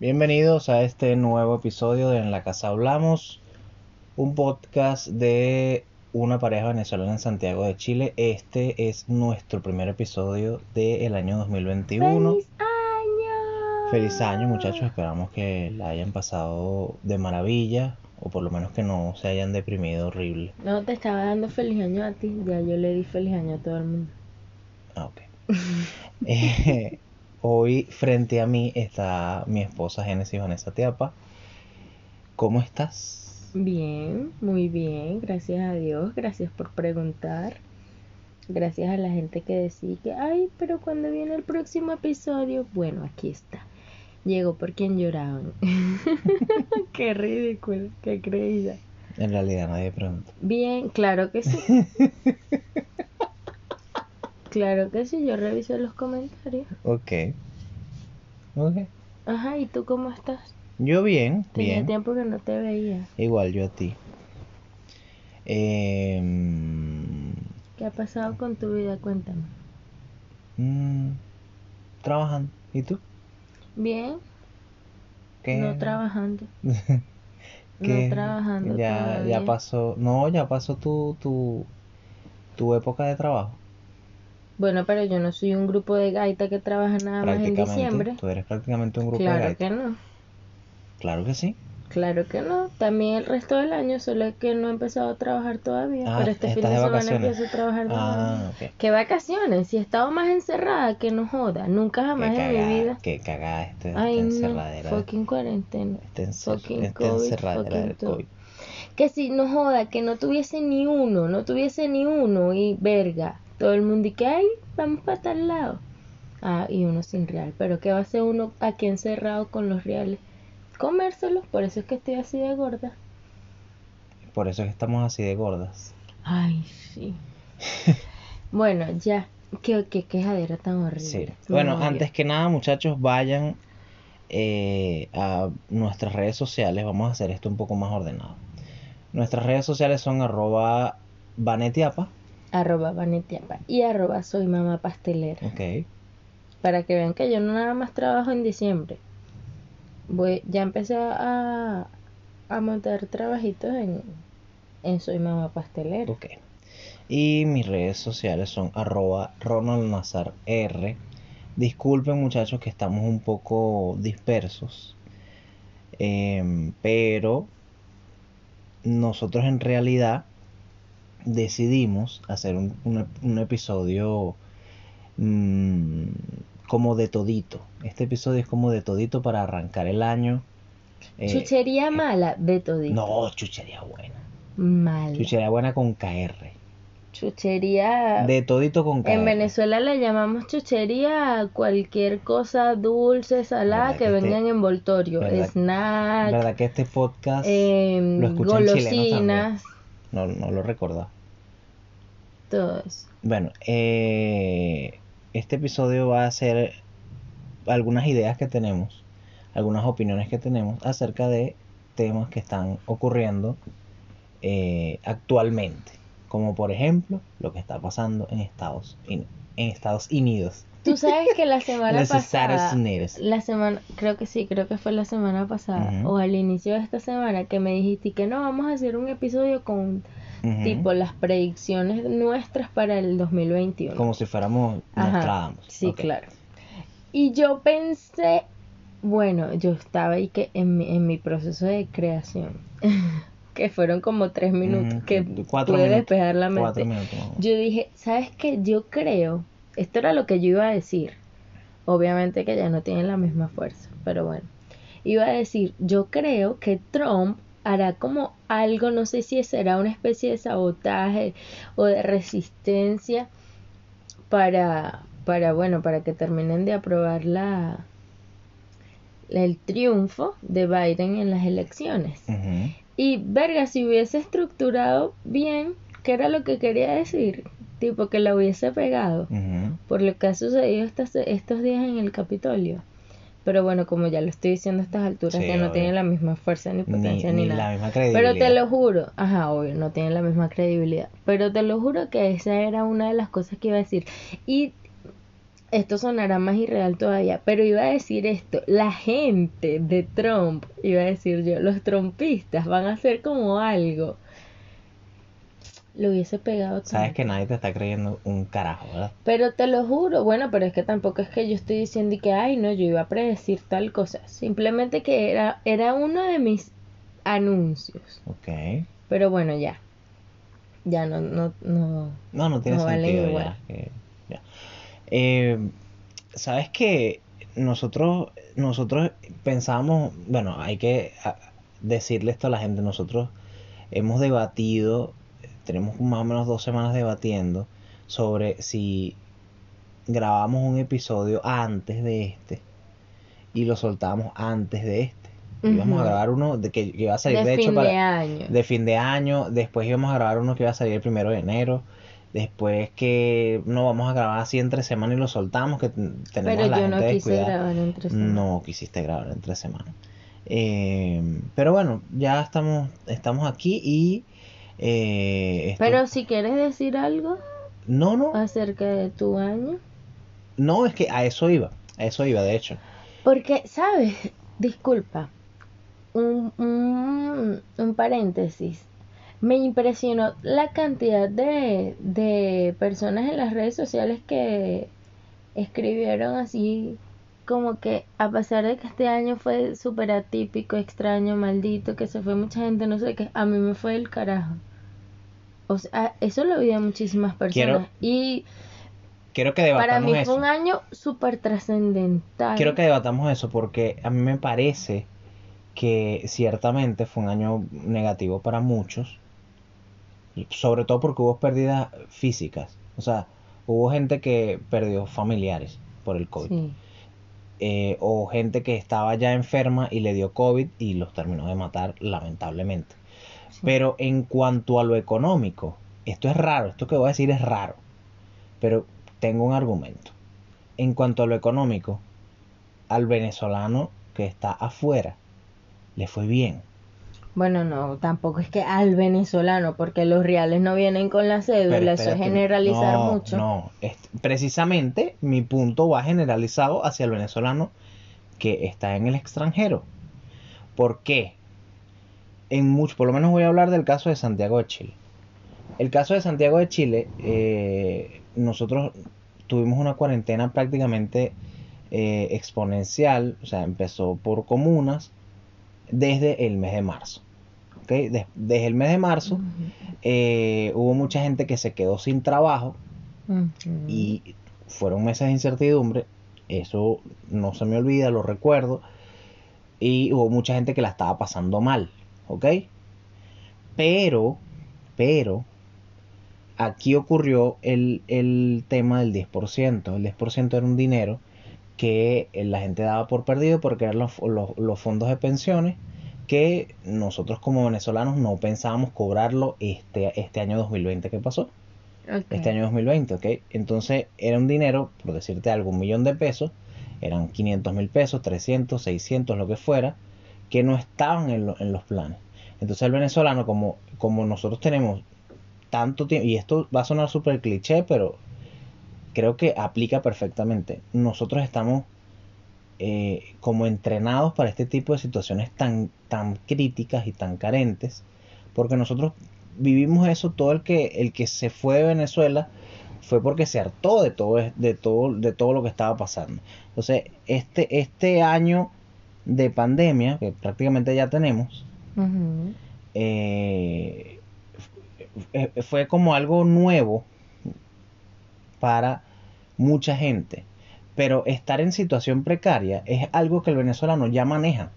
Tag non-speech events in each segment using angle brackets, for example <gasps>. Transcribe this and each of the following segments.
Bienvenidos a este nuevo episodio de En la Casa Hablamos, un podcast de una pareja venezolana en Santiago de Chile. Este es nuestro primer episodio del año 2021. ¡Feliz año! Feliz año muchachos, esperamos que la hayan pasado de maravilla o por lo menos que no se hayan deprimido horrible. No, te estaba dando feliz año a ti, ya yo le di feliz año a todo el mundo. Ah, ok. <laughs> Eh, hoy frente a mí está mi esposa Génesis Vanessa Tiapa. ¿Cómo estás? Bien, muy bien, gracias a Dios, gracias por preguntar. Gracias a la gente que decía que, ay, pero cuando viene el próximo episodio, bueno, aquí está. Llegó por quien lloraban. <laughs> qué ridículo, qué creída. En realidad nadie pregunta. Bien, claro que sí. <laughs> claro que sí, yo revisé los comentarios. Ok. Ok. Ajá, ¿y tú cómo estás? Yo bien, Tenía bien. tiempo que no te veía. Igual yo a ti. Em, ¿Qué ha pasado con tu vida? Cuéntame. mm, trabajando. ¿Y tú? Bien, ¿Qué? no trabajando. <laughs> ¿Qué? No trabajando Ya, todavía. ya pasó. No, ya pasó tu, tu, tu época de trabajo. Bueno, pero yo no soy un grupo de gaita que trabaja nada más en diciembre. Tú eres prácticamente un grupo de Claro gaita. que no. Claro que sí. Claro que no. También el resto del año, solo es que no he empezado a trabajar todavía. Ah, pero este fin de de semana empiezo a trabajar de nuevo. Ah, ok. ¿Qué vacaciones? Si he estado más encerrada que no joda. Nunca jamás Qué en mi cagada, vida. qué cagada este, Ay, no. encerradera. Fucking cuarentena. Esta, encer- fucking COVID, encerradera fucking del. COVID. Que si no joda, que no tuviese ni uno, no tuviese ni uno y verga. Todo el mundo y que ay, vamos para tal lado. Ah, y uno sin real. Pero ¿qué va a hacer uno aquí encerrado con los reales? Comérselos, por eso es que estoy así de gorda. Por eso es que estamos así de gordas. Ay, sí. <laughs> bueno, ya. Qué, qué quejadera tan horrible. Sí. Bueno, antes que nada, muchachos, vayan eh, a nuestras redes sociales. Vamos a hacer esto un poco más ordenado. Nuestras redes sociales son arroba vanetiapa. Arroba Vanetiapa y arroba soy mamá pastelera. Ok. Para que vean que yo no nada más trabajo en diciembre. Voy, ya empecé a, a montar trabajitos en, en Soy Mamá Pastelera. Ok. Y mis redes sociales son arroba Ronald Nazar R. Disculpen muchachos que estamos un poco dispersos. Em, pero nosotros en realidad decidimos hacer un, un- un episodio mm, como de todito. Este episodio es como de todito para arrancar el año. Eh, Chuchería mala de todito. no, chuchería buena. Mala. Chuchería buena con KR. Chuchería. De todito con KR. En Venezuela le llamamos chuchería a cualquier cosa dulce, salada ¿Verdad que que este- venga en envoltorio. verdad- Snack, ¿Verdad que este podcast em, lo escuchan chilenos golosinas, no, no lo recordaba? todo eso. Bueno, eh, este episodio va a ser algunas ideas que tenemos, algunas opiniones que tenemos acerca de temas que están ocurriendo eh, actualmente, como por ejemplo lo que está pasando en Estados, en, en Estados Unidos. Tú sabes que la <laughs> semana Los Estados pasada, Unidos. la semana, creo que sí, creo que fue la semana pasada o al inicio de esta semana que me dijiste que no, vamos a hacer un episodio con tipo las predicciones nuestras para el 2021. Como si fuéramos Ajá. Sí, claro. Y yo pensé, bueno, yo estaba ahí que en mi, en mi proceso de creación, <laughs> que fueron como tres minutos, que cuatro pude minutos, despejar la mente. minutos. Yo dije, ¿sabes qué? Yo creo, esto era lo que yo iba a decir. Obviamente que ya no tienen la misma fuerza, pero bueno. Iba a decir, yo creo que Trump hará como algo, no sé si será una especie de sabotaje o de resistencia para, para bueno, para que terminen de aprobar la, el triunfo de Biden en las elecciones. Ujú. Y verga, si hubiese estructurado bien, ¿qué era lo que quería decir? Tipo que la hubiese pegado, por lo que ha sucedido estas, estos días en el Capitolio. Pero bueno, como ya lo estoy diciendo a estas alturas, Sí, que no obvio. tiene la misma fuerza ni potencia ni, ni nada. la misma credibilidad. Pero te lo juro, ajá, obvio, no tiene la misma credibilidad. Pero te lo juro que esa era una de las cosas que iba a decir. Y esto sonará más irreal todavía, pero iba a decir esto, la gente de Trump, iba a decir yo, los trumpistas van a hacer como algo. Lo hubiese pegado. Sabes que nadie te está creyendo un carajo, ¿verdad? Pero te lo juro, bueno, pero es que tampoco es que yo estoy diciendo que, ay, no, yo iba a predecir tal cosa. Simplemente que era, era uno de mis anuncios. Ok. Pero bueno, ya. Ya no, no, no. No, no tiene No vale sentido igual. ya. que- ya. Eh, Sabes que nosotros, nosotros pensábamos, bueno, hay que a- decirle esto a la gente, nosotros hemos debatido, tenemos más o menos dos semanas debatiendo sobre si grabamos un episodio antes de este y lo soltábamos antes de este. Íbamos a grabar uno de que, que iba a salir De de hecho para de año. de fin de año, después íbamos a grabar uno que iba a salir el primero de enero, después que no vamos a grabar así entre semana y lo soltamos, que tenemos Pero a la yo gente no quise descuidada. grabar entre semanas. No quisiste grabar entre semanas. Eh, pero bueno, ya estamos, estamos aquí y eh, esto- Pero si quieres decir algo no, no, acerca de tu año. no, es que a eso iba, a eso iba, de hecho. Porque, ¿sabes? Disculpa. Un, un, un paréntesis. Me impresionó la cantidad de, de personas en las redes sociales que escribieron así como que a pesar de que este año fue súper atípico, extraño, maldito, que se fue mucha gente, no sé qué, a mí me fue el carajo. O sea, eso lo vi a muchísimas personas. Quiero y Quiero que para debatamos mí eso. fue un año súper trascendental. Quiero que debatamos eso porque a mí me parece que ciertamente fue un año negativo para muchos, sobre todo porque hubo pérdidas físicas, o sea, hubo gente que perdió familiares por el COVID, Sí. eh, o gente que estaba ya enferma y le dio COVID y los terminó de matar lamentablemente. sí. Pero en cuanto a lo económico, esto es raro, esto que voy a decir es raro, pero tengo un argumento. En cuanto a lo económico, al venezolano que está afuera le fue bien. Bueno, no, tampoco es que al venezolano, porque los reales no vienen con la cédula, Pero eso es generalizar no, mucho. No, es- precisamente mi punto va generalizado hacia el venezolano que está en el extranjero. ¿Por qué? En mucho, por lo menos voy a hablar del caso de Santiago de Chile. El caso de Santiago de Chile, eh, nosotros tuvimos una cuarentena prácticamente eh, exponencial, o sea, empezó por comunas desde el mes de marzo. ¿ok? Des- desde el mes de marzo eh, hubo mucha gente que se quedó sin trabajo y fueron meses de incertidumbre. Eso no se me olvida, lo recuerdo. Y hubo mucha gente que la estaba pasando mal, ¿ok? Pero, pero, aquí ocurrió el, el tema del 10%. El 10% era un dinero que eh, la gente daba por perdido porque eran los, los- los fondos de pensiones que nosotros como venezolanos no pensábamos cobrarlo este, este año 2020 que pasó este año 2020, ¿ok? Entonces era un dinero, por decirte algo, un millón de pesos, eran 500 mil pesos, 300, 600, lo que fuera, que no estaban en, lo- en los planes. Entonces el venezolano, como, como nosotros tenemos tanto tiempo, y esto va a sonar súper cliché, pero creo que aplica perfectamente, nosotros estamos eh, como entrenados para este tipo de situaciones tan, tan críticas y tan carentes, porque nosotros vivimos eso todo el que el que se fue de Venezuela fue porque se hartó de todo de todo de todo lo que estaba pasando. Entonces este este año de pandemia que prácticamente ya tenemos eh, f- fue como algo nuevo para mucha gente pero estar en situación precaria es algo que el venezolano ya maneja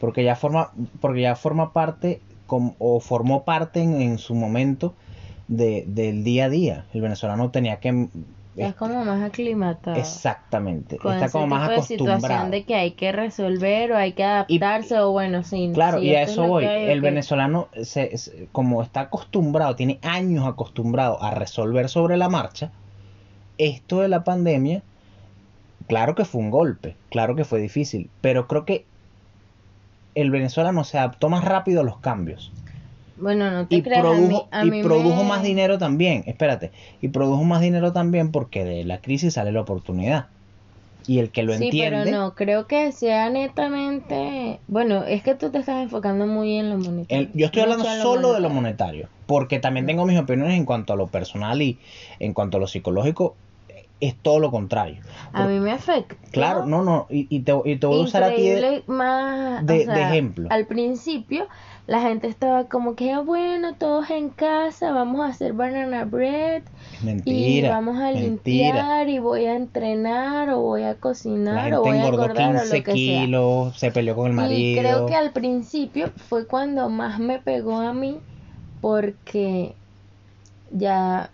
porque ya forma porque ya forma parte com- o formó parte en, en su momento de, del día a día el venezolano tenía que es como más aclimatado. exactamente Con está ese como más tipo de situación acostumbrado de que hay que resolver o hay que adaptarse o bueno, sí. Claro, y a es eso voy. hay, El venezolano, se, se- como está acostumbrado, tiene años acostumbrado a resolver sobre la marcha, esto de la pandemia, claro que fue un golpe, claro que fue difícil, pero creo que el venezolano se adaptó más rápido a los cambios. Bueno, no te y creas, a mí- produjo, a y produjo me- más dinero también, espérate, y produjo más dinero también porque de la crisis sale la oportunidad. Y el que lo Sí, entiende, pero no, creo que sea netamente... Bueno, es que tú te estás enfocando muy en lo monetario. el- yo estoy hablando solo de lo monetario. monetario, porque también tengo mis opiniones en cuanto a lo personal y en cuanto a lo psicológico, es todo lo contrario. A mí me afecta. Claro, no, no, y, y te, y te voy a usar a ti de- más, de- o sea, de ejemplo. Al principio la gente estaba como que, "Ah, bueno, todos en casa, vamos a hacer banana bread mentira, y vamos a mentira. limpiar y voy a entrenar o voy a La cocinar o gente voy a engordar o 15 lo que sea. kilos, se peleó con el Y marido. creo que al principio fue cuando más me pegó a mí porque ya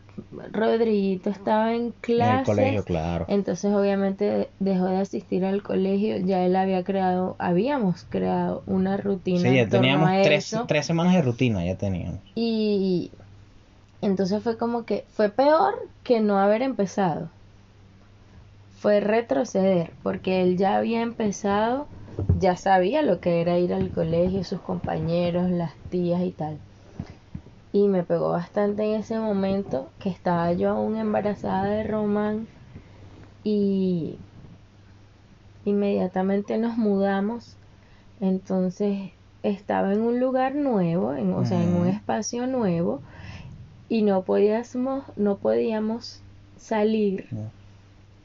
Rodriguito estaba en en el clases. colegio, claro. Entonces obviamente dejó de asistir al colegio, ya él había creado, habíamos creado una rutina Sí, ya teníamos tres, tres semanas de rutina, ya teníamos. Y entonces fue como que fue peor que no haber empezado. Fue retroceder, porque él ya había empezado, ya sabía lo que era ir al colegio, sus compañeros, las tías y tal. Y me pegó bastante en ese momento que estaba yo aún embarazada de Román y inmediatamente nos mudamos. Entonces estaba en un lugar nuevo, en, o sea, en un espacio nuevo y no podíamos, no podíamos salir No.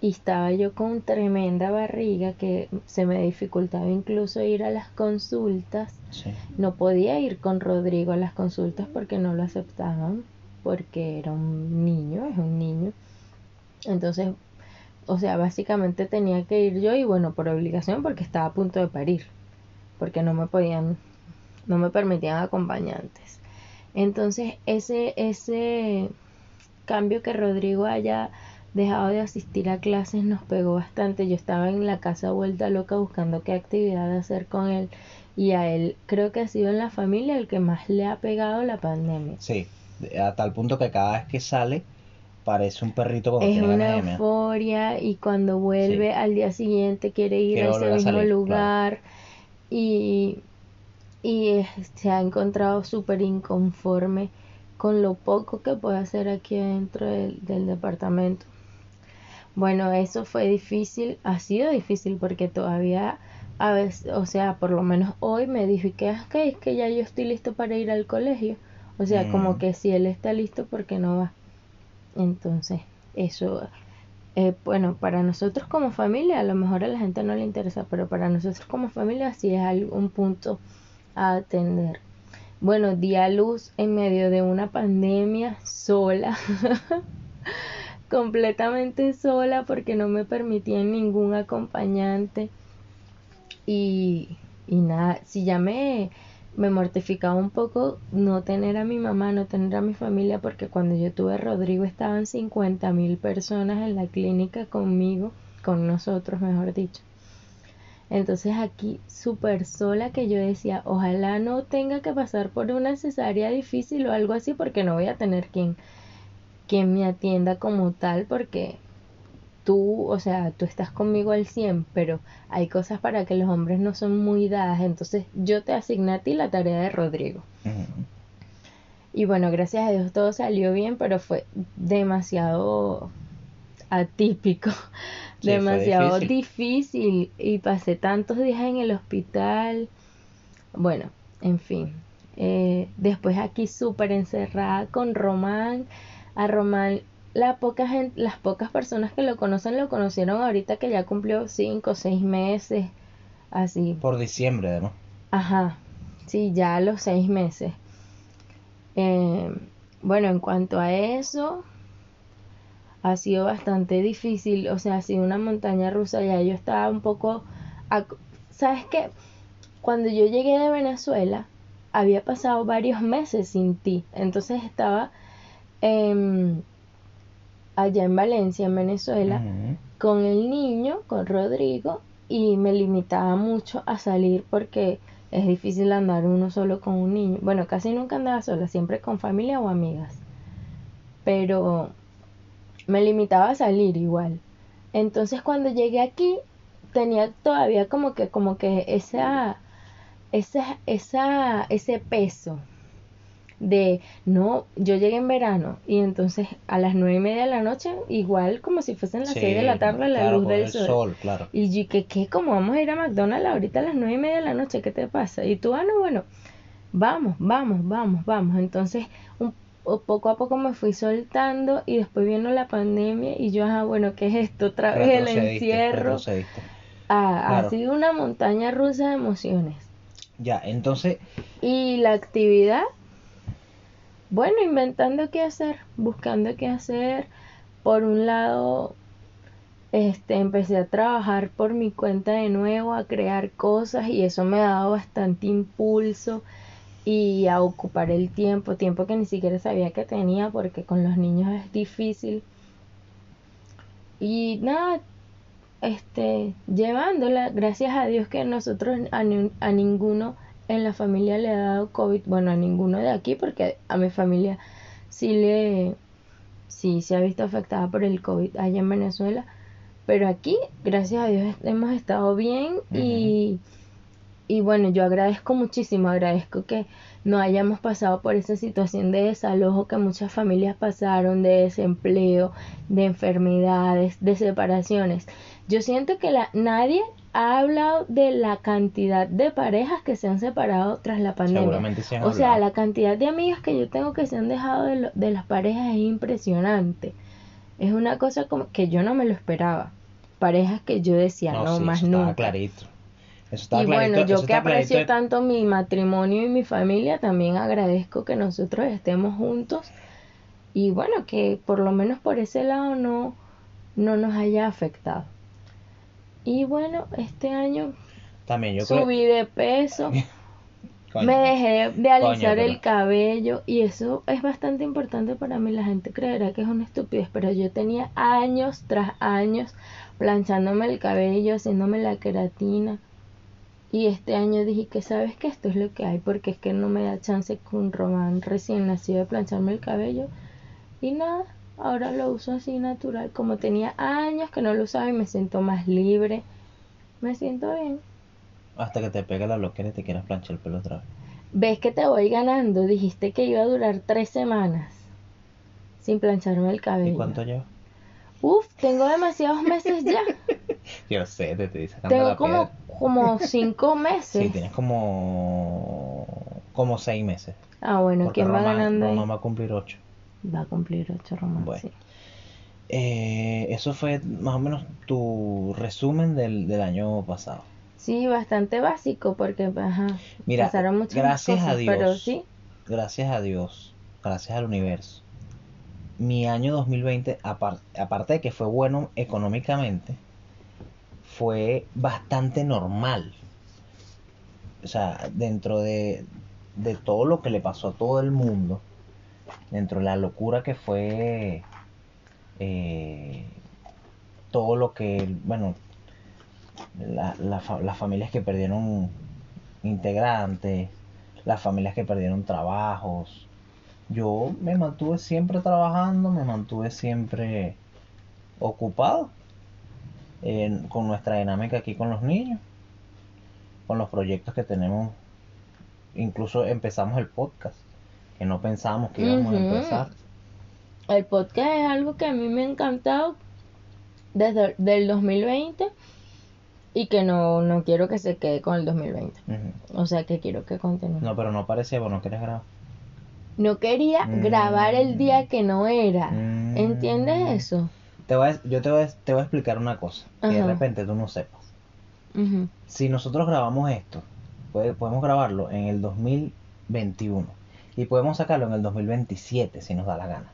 Y estaba yo con tremenda barriga que se me dificultaba incluso ir a las consultas. Sí. No podía ir con Rodrigo a las consultas porque no lo aceptaban, porque era un niño, es un niño. Entonces, o sea, básicamente tenía que ir yo y bueno, por obligación porque estaba a punto de parir, porque no me podían, no me permitían acompañantes. Entonces, ese, ese cambio que Rodrigo haya dejado de asistir a clases nos pegó bastante. Yo estaba en la casa vuelta loca buscando qué actividad hacer con él y a él creo que ha sido en la familia el que más le ha pegado la pandemia. Sí, a tal punto que cada vez que sale parece un perrito cuando Es tiene una mear. euforia y cuando vuelve Sí. al día siguiente quiere ir Quiere a ese a mismo salir, lugar y, y se ha encontrado súper inconforme con lo poco que puede hacer aquí adentro del, del departamento. Bueno, eso fue difícil, ha sido difícil porque todavía a veces, o sea, por lo menos hoy me dije que "Ah, es que ya yo estoy listo para ir al colegio. O sea, como Mm. que si él está listo, ¿por qué no va? Entonces, eso, eh, bueno, para nosotros como familia, a lo mejor a la gente no le interesa, pero para nosotros como familia sí es un punto a atender. Bueno, di a luz en medio de una pandemia sola, <laughs> completamente sola porque no me permitían ningún acompañante. Y, y nada, si ya me, mortificaba un poco no tener a mi mamá, no tener a mi familia, porque cuando yo tuve a Rodrigo estaban 50 mil personas en la clínica conmigo, con nosotros, mejor dicho. Entonces aquí súper sola que yo decía, ojalá no tenga que pasar por una cesárea difícil o algo así, porque no voy a tener quien, quien me atienda como tal, porque tú, o sea, tú estás conmigo al 100, pero hay cosas para que los hombres no son muy dadas, entonces yo te asigné a ti la tarea de Rodrigo. Y bueno, gracias a Dios todo salió bien, pero fue demasiado atípico, <laughs> Sí, demasiado difícil. difícil. y pasé tantos días en el hospital. Bueno, en fin. Eh, después aquí súper encerrada con Román. A Román, la poca gente, las pocas personas que lo conocen lo conocieron ahorita que ya cumplió cinco o seis meses. Así. Por diciembre, además. Ajá, sí, ya a los seis meses. Eh, bueno, en cuanto a eso, ha sido bastante difícil, o sea, ha sido una montaña rusa, ya yo estaba un poco... ¿Sabes qué? Cuando yo llegué de Venezuela, había pasado varios meses sin ti, entonces estaba em, allá en Valencia, en Venezuela, con el niño, con Rodrigo, y me limitaba mucho a salir porque es difícil andar uno solo con un niño. Bueno, casi nunca andaba sola, siempre con familia o amigas. Pero me limitaba a salir igual. Entonces cuando llegué aquí tenía todavía como que como que esa esa esa ese peso de, no, yo llegué en verano y entonces a las nueve y media de la noche, igual como si fuesen las Sí, seis de la tarde, la claro, luz del el sol. sol, claro. Y yo, ¿qué, qué? ¿Cómo vamos a ir a McDonald's ahorita a las nueve y media de la noche? ¿Qué te pasa? Y tú, ah, no, bueno, vamos, vamos, vamos, vamos. Entonces, un, poco a poco me fui soltando y después vino la pandemia y yo, ah, bueno, ¿qué es esto? Otra vez el encierro. retrocediste. Ah, Claro. Ha sido una montaña rusa de emociones. Ya, entonces, Y la actividad, bueno, inventando qué hacer, buscando qué hacer. Por un lado, este, empecé a trabajar por mi cuenta de nuevo, a crear cosas y eso me ha dado bastante impulso y a ocupar el tiempo, tiempo que ni siquiera sabía que tenía porque con los niños es difícil. Y nada, este, llevándola, gracias a Dios que nosotros a, ni- a ninguno en la familia le ha dado COVID, bueno, a ninguno de aquí, porque a mi familia sí le, sí se ha visto afectada por el COVID allá en Venezuela, pero aquí, gracias a Dios, hemos estado bien y, y bueno, yo agradezco muchísimo, agradezco que no hayamos pasado por esa situación de desalojo que muchas familias pasaron, de desempleo, de enfermedades, de separaciones. Yo siento que la, nadie ha hablado de la cantidad de parejas que se han separado tras la pandemia. seguramente se han O sea, la cantidad de amigas que yo tengo que se han dejado de, lo- de las parejas es impresionante. Es una cosa como que yo no me lo esperaba. Parejas que yo decía, no, sí, más eso nunca. clarito. Eso estaba Y clarito, bueno, yo eso que aprecio de- tanto mi matrimonio y mi familia, también agradezco que nosotros estemos juntos y bueno, que por lo menos por ese lado no, no nos haya afectado. Y bueno, este año También yo creo... subí de peso, <laughs> Coño, me dejé de alisar pero- el cabello y eso es bastante importante para mí. La gente creerá que es una estupidez, pero yo tenía años tras años planchándome el cabello, haciéndome la queratina. Y este año dije que sabes que esto es lo que hay, porque es que no me da chance con Román recién nacido de plancharme el cabello. Y nada, ahora lo uso así natural, como tenía años que no lo usaba y me siento más libre. Me siento bien. Hasta que te pegue la loquera y te quieras planchar el pelo otra vez. Ves que te voy ganando. Dijiste que iba a durar tres semanas sin plancharme el ¿Y cabello. cuánto lleva? Uf, tengo demasiados meses ya. <laughs> Yo sé, te estoy sacando tengo la como, piedra. como cinco <laughs> meses. Sí, tienes como... Como seis meses. Ah, bueno, Porque ¿quién va Román- ganando ahí? Román va a cumplir ocho. Va a cumplir ocho Román, Bueno. sí. Eh, eso fue más o menos tu resumen del, del año pasado. Sí, bastante básico porque, ajá, Mira, pasaron muchas gracias a cosas, Dios. pero sí. Gracias a Dios, gracias al universo. Mi año 2020, apar- aparte de que fue bueno económicamente, fue bastante normal. O sea, dentro de, de todo lo que le pasó a todo el mundo, dentro de la locura que fue eh, todo lo que, bueno, la- la las familias que perdieron integrantes, las familias que perdieron trabajos. Yo me mantuve siempre trabajando, me mantuve siempre ocupado con nuestra dinámica aquí con los niños, con los proyectos que tenemos. Incluso empezamos el podcast, que no pensábamos que íbamos a empezar. El podcast es algo que a mí me ha encantado desde el 2020 y que no, no quiero que se quede con el 2020. Ujú. O sea que quiero que continúe. No, pero no parecía, bueno, ¿quieres grabar? No quería Mm. grabar el día que no era. Mm. ¿Entiendes eso? Te voy a- yo te voy, a, te voy a explicar una cosa, que de repente tú no sepas. Si nosotros grabamos esto, puede- podemos grabarlo en el 2021 y podemos sacarlo en el 2027 si nos da la gana.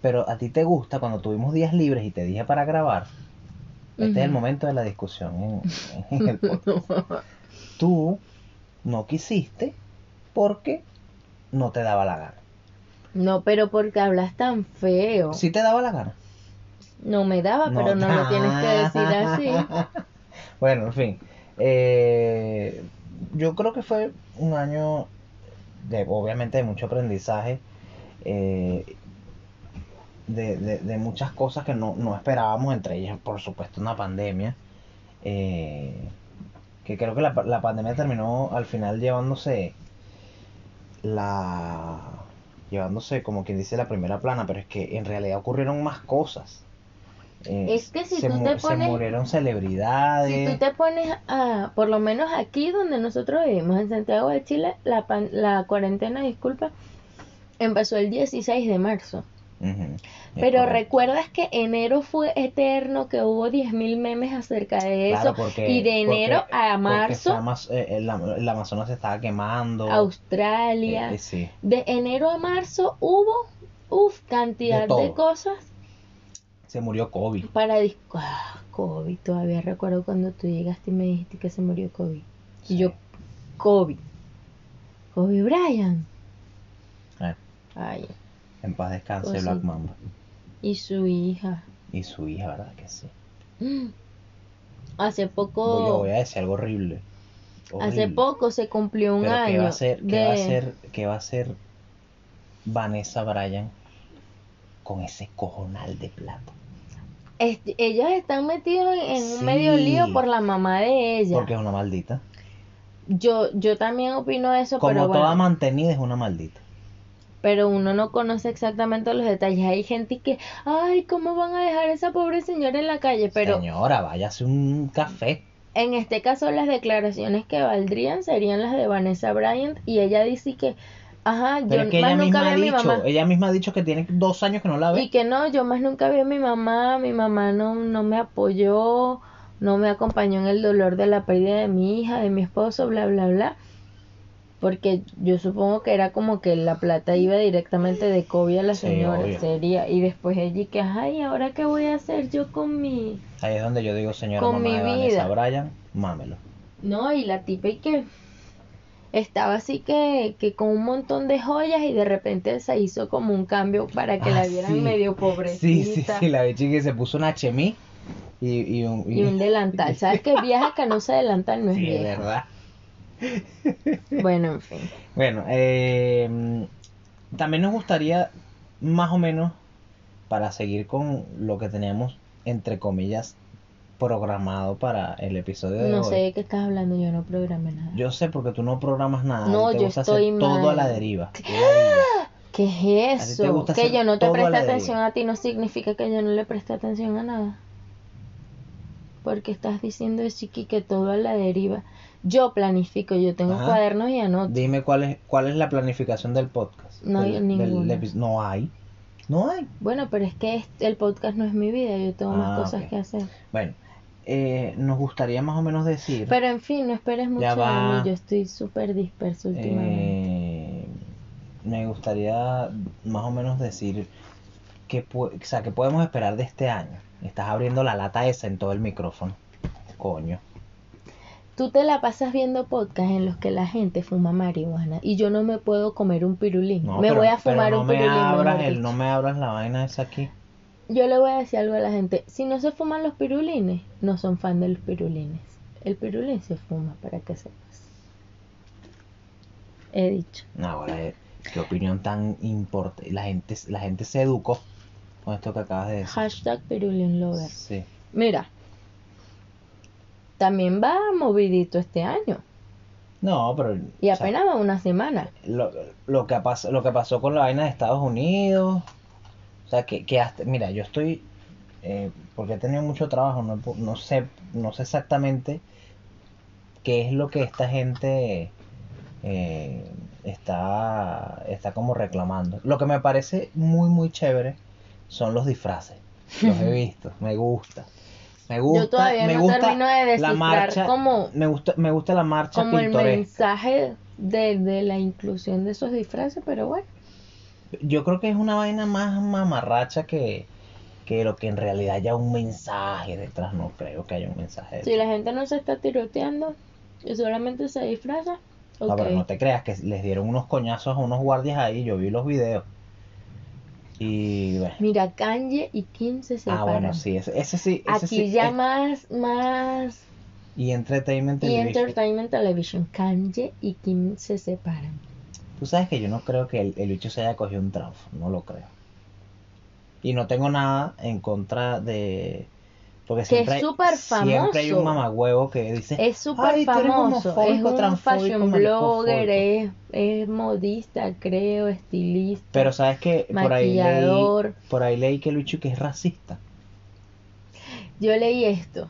Pero a ti te gusta cuando tuvimos días libres y te dije para grabar. Este es el momento de la discusión en, <laughs> en el podcast. Tú no quisiste porque no te daba la gana. No, pero porque hablas tan feo. Si te daba la gana. No me daba, pero no lo tienes que decir <laughs> así. bueno, en fin. Eh, yo creo que fue un año de, obviamente, de mucho aprendizaje. eh, de, de- de muchas cosas que no, no esperábamos, entre ellas, por supuesto, una pandemia. eh, que creo que la, la pandemia terminó al final llevándose la llevándose como quien dice la primera plana, pero es que en realidad ocurrieron más cosas. Eh, Es que si se, tú te se pones- murieron Si celebridades. tú te pones a, por lo menos aquí donde nosotros vivimos, en Santiago de Chile, la, pan- la cuarentena, disculpa, empezó el 16 de marzo. Pero correcto. recuerdas que enero fue eterno, que hubo 10.000 memes acerca de eso. Claro, porque- y de enero porque- a marzo, Amaz- eh, el, Am- el Amazonas se estaba quemando. Australia. Eh, eh, sí. De enero a marzo hubo, uff, cantidad De cosas Se murió Kobe. para... Ah, Kobe, todavía recuerdo cuando tú llegaste y me dijiste que se murió Kobe. Sí. Y yo, Kobe. Kobe Bryant. Eh, Ay, en paz descanse Pues sí. Black Mamba. y su hija. Y su hija, ¿verdad que sí? <gasps> Hace Voy, yo poco, voy a decir algo horrible. hace poco se cumplió un Pero año ¿qué va a qué de... va a hacer, qué va a hacer Vanessa Bryan con ese cojonal de plata? Este, ellos están metidos en, en un medio lío por la mamá de ella. Porque es una maldita. Yo, yo también opino eso, Como pero toda bueno, mantenida es una maldita. pero uno no conoce exactamente los detalles. Hay gente que, ay, ¿cómo van a dejar a esa pobre señora en la calle? Pero Señora, váyase un café. en este caso las declaraciones que valdrían serían las de Vanessa Bryant y ella dice que, ajá, Pero yo es que más ella nunca misma, vi ha a mi dicho, mamá. ella misma ha dicho que tiene dos años que no la ve. Y que no, yo más nunca vi a mi mamá, mi mamá no, no me apoyó, no me acompañó en el dolor de la pérdida de mi hija, de mi esposo, bla, bla, bla. Porque yo supongo que era como que la plata iba directamente de Kobe a la Sí, señora, obvio. sería. Y después ella que, ay, ¿ahora qué voy a hacer yo con mi...? Ahí es donde yo digo, señora Con mamá mi de vida. Vanessa Bryan, mámelo. No, y la tipa y que estaba así que, que con un montón de joyas y de repente se hizo como un cambio para que la Ah, vieran sí. medio Sí, pobrecita. sí, sí, la bichi que se puso una chemí y, y un... Y un delantal. ¿Sabes que vieja que no usa delantal no es Sí, vieja? verdad. Bueno, en fin. Bueno, eh, también nos gustaría más o menos para seguir con lo que teníamos entre comillas programado para el episodio de No hoy. sé de qué estás hablando, yo no programé nada. Yo sé porque tú no programas nada. No, te yo gusta estoy hacer todo a la deriva. Qué ladilla. ¿Qué es eso? Que yo no te a preste atención a ti no significa que yo no le preste atención a nada. Porque estás diciendo, Chiqui, que todo a la deriva. Yo planifico, yo tengo Ajá. cuadernos y anoto. Dime cuál es cuál es la planificación del podcast. No hay Del- del ninguna. no hay. No hay. Bueno, pero es que el podcast no es mi vida, yo tengo más Ah, cosas que hacer. Bueno, eh, nos gustaría más o menos decir. Pero en fin, no esperes mucho de va. mí, yo estoy súper disperso últimamente. Eh, me gustaría más o menos decir que, o sea, que podemos esperar de este año. Estás abriendo la lata esa en todo el micrófono. Coño. Tú te la pasas viendo podcasts en los que la gente fuma marihuana y yo no me puedo comer un pirulín. No, me pero- voy a pero fumar no un me pirulín. abras el- no me abras la vaina esa aquí. Yo le voy a decir algo a la gente. Si no se fuman los pirulines, no son fan de los pirulines. El pirulín se fuma, para que sepas. He dicho. No, ahora, eh, qué opinión tan importante. La gente, la gente se educó con esto que acabas de decir. Hashtag pirulín lover. Sí. Mira. También va movidito este año. No, pero. Y o sea, apenas va una semana. lo, lo que pas- lo que pasó con la vaina de Estados Unidos. O sea, que, que hasta. Mira, yo estoy. eh, porque he tenido mucho trabajo, no, no sé, no sé exactamente qué es lo que esta gente eh, está, está como reclamando. Lo que me parece muy, muy chévere son los disfraces. Los he <laughs> visto, me gusta. Me gusta, Yo todavía me no gusta termino de la marcha, cómo, me gusta, me gusta la marcha como el pintoresca. mensaje de, de la inclusión de esos disfraces, pero bueno. Yo creo que es una vaina más mamarracha que, que lo que en realidad haya un mensaje detrás. No creo que haya un mensaje Si detrás. la gente no se está tiroteando y solamente se disfraza, No, pero no te creas que les dieron unos coñazos a unos guardias ahí. Yo vi los videos. Y bueno. Mira, Kanye y Kim se Ah, separan. bueno, sí, ese, ese sí. Ese Aquí sí, ya más, más Y Entertainment y Television. Entertainment Television. Kanye y Kim se separan. Tú sabes que yo no creo que el, el bicho se haya cogido un trauco. No lo creo. Y no tengo nada en contra de Porque Que siempre, es hay- súper siempre hay un famoso. mamagüevo que dice, Es súper "Ay, tú eres famoso, es un fashion blogger, maricofóbico". es, es modista, creo, estilista. Pero sabes que por ahí leí, por ahí leí que Lucho que es racista. Yo leí esto.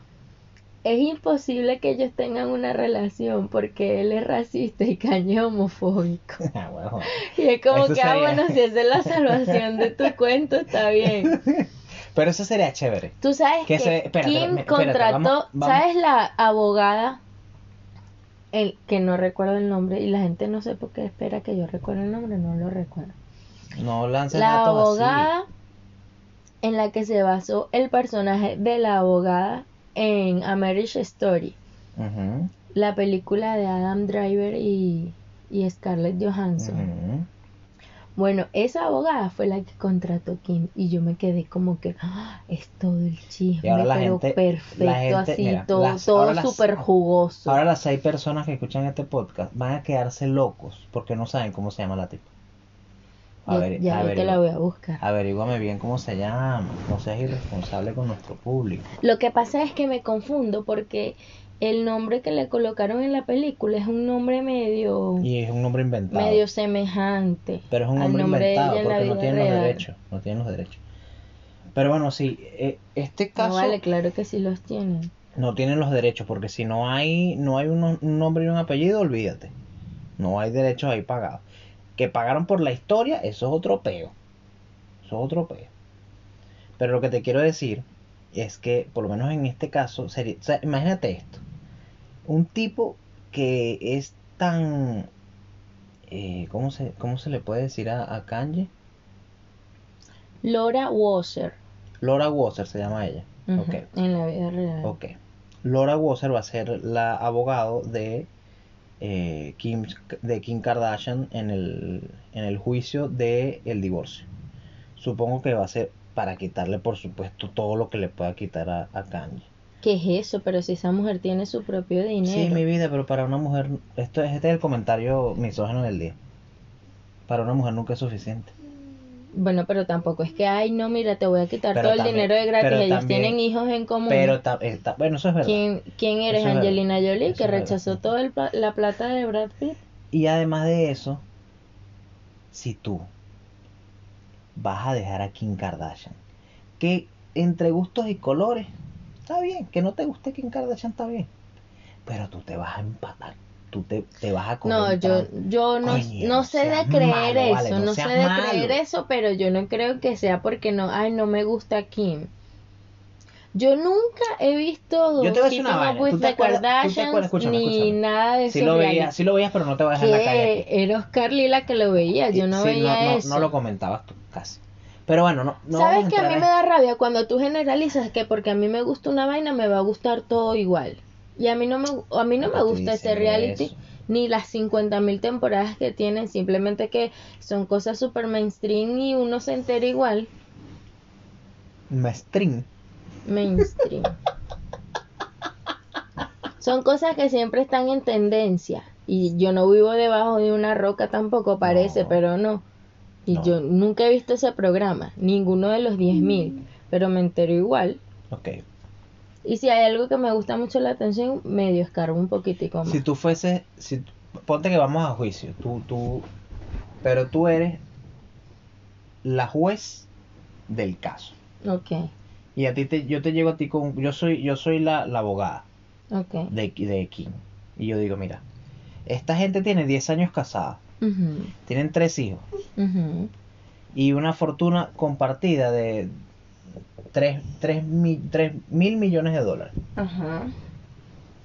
Es imposible que ellos tengan una relación porque él es racista y Kanye es homofóbico. <laughs> Ah, bueno. Y es como que, ah, sería- bueno, si esa es la salvación de tu cuento, está bien. <laughs> Pero eso sería chévere. Tú sabes Que que, se- espérate, Kim espérate, contrató, vamos- vamos. ¿sabes la abogada? El que no recuerdo el nombre y la gente no sé por qué espera que yo recuerde el nombre, no lo recuerdo. No lances La abogada en la que se basó el personaje de la abogada en A Marriage Story, la película de Adam Driver y, y Scarlett Johansson. Bueno, esa abogada fue la que contrató Kim y yo me quedé como que "Ah, es todo el chisme, pero gente- perfecto, gente- así, mira, todo, las- todo súper jugoso. Ahora las seis personas que escuchan este podcast van a quedarse locos porque no saben cómo se llama la tipa. Ya ver- ya a ver, que la voy a buscar. Averígame bien cómo se llama. No seas irresponsable con nuestro público. Lo que pasa es que me confundo porque el nombre que le colocaron en la película es un nombre medio, Y es un nombre inventado. medio semejante Pero es un nombre, inventado porque no tienen los derechos. No tienen los derechos. Pero bueno, sí, eh, este No caso vale, claro que sí los tienen. no tienen los derechos porque si no hay no hay un, un nombre y un apellido, olvídate. No hay derechos ahí pagados. Que pagaron por la historia, eso es otro peo. Eso es otro peo. Pero lo que te quiero decir es que, por lo menos en este caso, sería, o sea, imagínate esto. Un tipo que es tan... eh, ¿cómo, se, ¿Cómo se le puede decir a, a Kanye? Laura Wasser, Laura Wasser se llama ella. ujú, Ok. en la vida real. Ok. Laura Wasser va a ser la abogado de eh, Kim, de Kim Kardashian en el, en el juicio del el divorcio. Supongo que va a ser para quitarle, por supuesto, todo lo que le pueda quitar a, a Kanye. ¿Qué es eso? Pero si esa mujer tiene su propio dinero. Sí, mi vida, pero para una mujer, esto es, este es el comentario misógino del día. Para una mujer nunca es suficiente. Bueno, pero tampoco es que, ay, no, mira, te voy a quitar Pero todo el dinero de gratis. Ellos también- tienen hijos en común. Pero, ta- está- bueno, eso es verdad. ¿Quién, quién eres, Eso. Angelina Jolie, Eso que rechazó toda la plata de Brad Pitt? Y además de eso, si tú vas a dejar a Kim Kardashian, que entre gustos y colores, está bien, que no te guste Kim Kardashian está bien, pero tú te vas a empatar, tú te, te vas a comer No, yo, yo no, Coño, no sé de creer malo, eso, no no sé de malo. creer eso, pero yo no creo que sea porque no, ay, no me gusta Kim. Yo nunca he visto Yo te voy a decir una vaina, ¿tú te the acuerdas- tú te Kardashians acuerdas? Escúchame, ni escúchame. nada de Sí eso. lo veías, sí lo veías, pero no te vas a dejar en la calle. aquí. Era Oscar Lila que lo veía, yo no Sí, veía no, no, eso. no lo comentabas tú, casi. Pero bueno, no, no ¿Sabes que a mí me da rabia cuando tú generalizas que porque a mí me gusta una vaina me va a gustar todo igual? Y a mí no me, a mí no me gusta ese reality eso. ni las 50.000 temporadas que tienen, simplemente que son cosas super mainstream y uno se entera igual. Maestrín. Mainstream. Son cosas que siempre están en tendencia. Y yo no vivo debajo de una roca tampoco, parece, No. pero no. Y No. yo nunca he visto ese programa, ninguno de los 10.000, pero me entero igual. Ok. Y si hay algo que me gusta mucho la atención, medio escarbo un poquitico más. Si tú fueses, si, ponte que vamos a juicio, tú, tú, pero tú eres la juez del caso. Ok, Y a ti te, yo te llego a ti con, yo soy, yo soy la, la abogada ok. de, de Kim. Y yo digo, mira, esta gente tiene 10 años casada, Ujú, tienen tres hijos ujú. y una fortuna compartida de 3, mil millones de dólares. Ajá.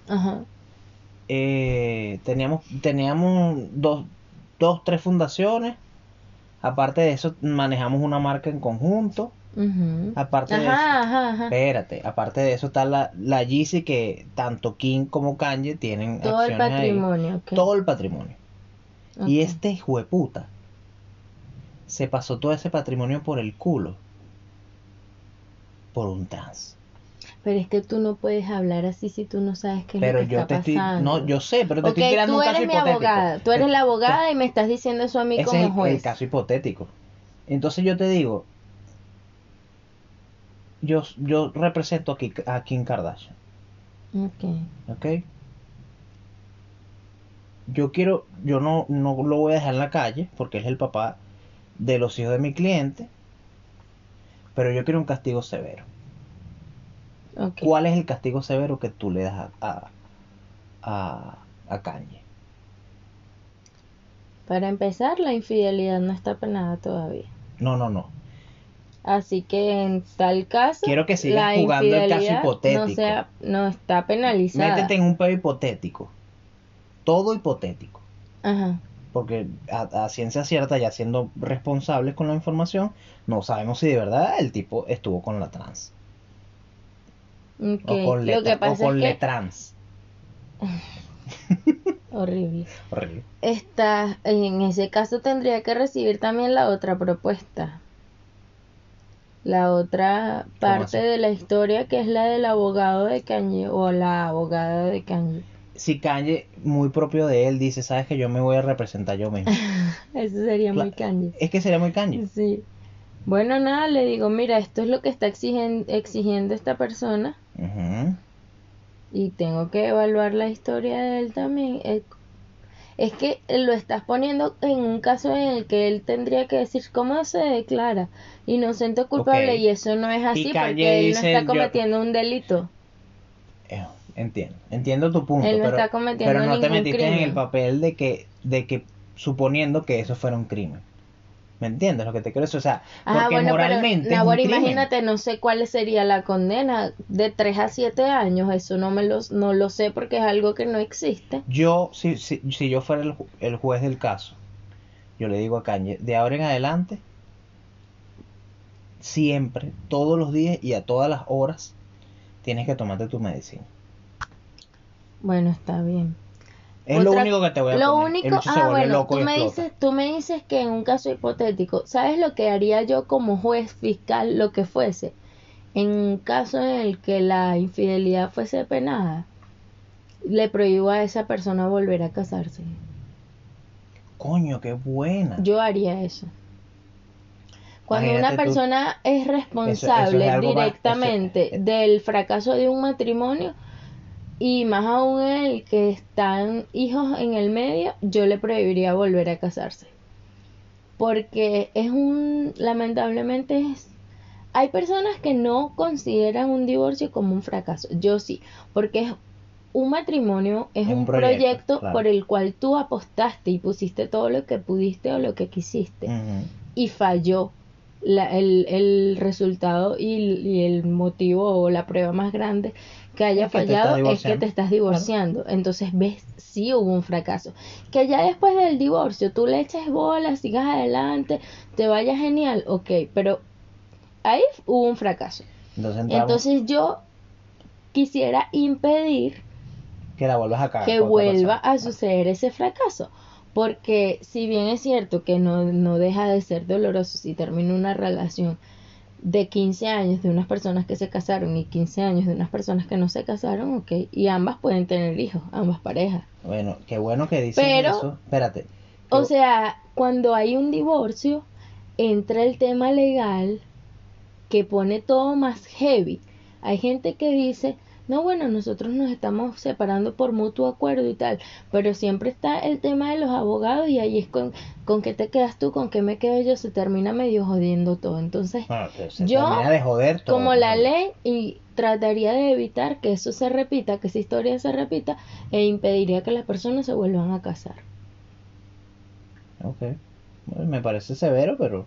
Ajá. eh, teníamos teníamos dos, dos, tres fundaciones. Aparte de eso, manejamos una marca en conjunto. Aparte de eso, ajá, ajá. espérate, aparte de eso está la, la Yeezy que tanto Kim como Kanye tienen Todo el ahí. patrimonio. Todo el patrimonio. Y este hijo de puta se pasó todo ese patrimonio por el culo. Por un trans. Pero es que tú no puedes hablar así si tú no sabes qué es Pero lo que yo está te estoy, no, yo sé, pero te estoy tirando tú un caso eres mi hipotético. abogada. Tú eres la abogada y me estás diciendo eso a mí Ese como es el, el juez. caso hipotético. Entonces yo te digo, yo, yo represento aquí a Kim Kardashian, Ok. ¿ok? Yo quiero, yo no, no lo voy a dejar en la calle porque es el papá de los hijos de mi cliente, pero yo quiero un castigo severo. ¿Cuál es el castigo severo que tú le das a, a, a, Kanye? Para empezar, la infidelidad no está penada todavía. No, no, no. Así que en tal caso, Quiero que sigas la jugando el caso hipotético. No, sea, no está penalizada. Métete en un pedo hipotético. Todo hipotético. Ajá. Porque a, a ciencia cierta, ya siendo responsables con la información, no sabemos si de verdad el tipo estuvo con la trans. O con, Lo letra- que pasa o con es que letrans. <laughs> horrible. Horrible. Está, en ese caso tendría que recibir también la otra propuesta. La otra parte de la historia que es la del abogado de Kanye o la abogada de Kanye. Si Kanye, muy propio de él, dice, sabes que yo me voy a representar yo mismo. <laughs> Eso sería muy Kanye. es que sería muy Kanye. Sí. Bueno, nada, le digo, mira, esto es lo que está exigen- exigiendo esta persona y tengo que evaluar la historia de él también. Es que lo estás poniendo en un caso en el que él tendría que decir cómo se declara inocente o culpable y eso no es así porque él no está yo- cometiendo un delito. Eh, Entiendo, entiendo tu punto, Él no pero, está cometiendo pero no te metiste en el papel de que, de que suponiendo que eso fuera un crimen. ¿Me entiendes lo que te quiero decir? O sea, Ajá, porque bueno, moralmente pero es un imagínate, no sé cuál sería la condena de 3 a 7 años, eso no me lo, no lo sé porque es algo que no existe. Yo, si, si, si yo fuera el, el juez del caso, yo le digo a Kanye, de ahora en adelante, siempre, todos los días y a todas las horas, tienes que tomarte tu medicina. Bueno, está bien. Es lo único que te voy a Lo poner. único, se ah, bueno, loco tú me explota. dices, tú me dices que en un caso hipotético, ¿sabes lo que haría yo como juez fiscal, lo que fuese? En un caso en el que la infidelidad fuese penada, le prohíbo a esa persona volver a casarse. Coño, qué buena. Yo haría eso. Cuando una tú- persona es responsable directamente eso- del fracaso de un matrimonio y más aún el que están hijos en el medio, yo le prohibiría volver a casarse. Porque es un, lamentablemente es, hay personas que no consideran un divorcio como un fracaso. Yo sí, porque es un matrimonio, es Es un proyecto, proyecto, claro. por el cual tú apostaste y pusiste todo lo que pudiste o lo que quisiste y falló. La- el, el resultado y, y el motivo o la prueba más grande que haya que fallado es que te estás divorciando. Entonces ves, sí hubo un fracaso. Que ya después del divorcio tú le eches bola, sigas adelante, te vaya genial, ok, pero ahí hubo un fracaso. Entonces yo quisiera impedir que la vuelvas a cagar. que vuelva a suceder ese fracaso. Porque si bien es cierto que no, no deja de ser doloroso si termina una relación de 15 años de unas personas que se casaron y 15 años de unas personas que no se casaron, ok, y ambas pueden tener hijos, ambas parejas. Bueno, qué bueno que dices Pero- eso. Espérate. O sea, cuando hay un divorcio, entra el tema legal que pone todo más heavy. Hay gente que dice, no, bueno, nosotros nos estamos separando por mutuo acuerdo y tal, pero siempre está el tema de los abogados y ahí es con, con qué te quedas tú, con qué me quedo yo, se termina medio jodiendo todo. Entonces, se yo, termina de joder todo, como la ley y trataría de evitar que eso se repita, que esa historia se repita e impediría que las personas se vuelvan a casar. Ok. Bueno, me parece severo, pero.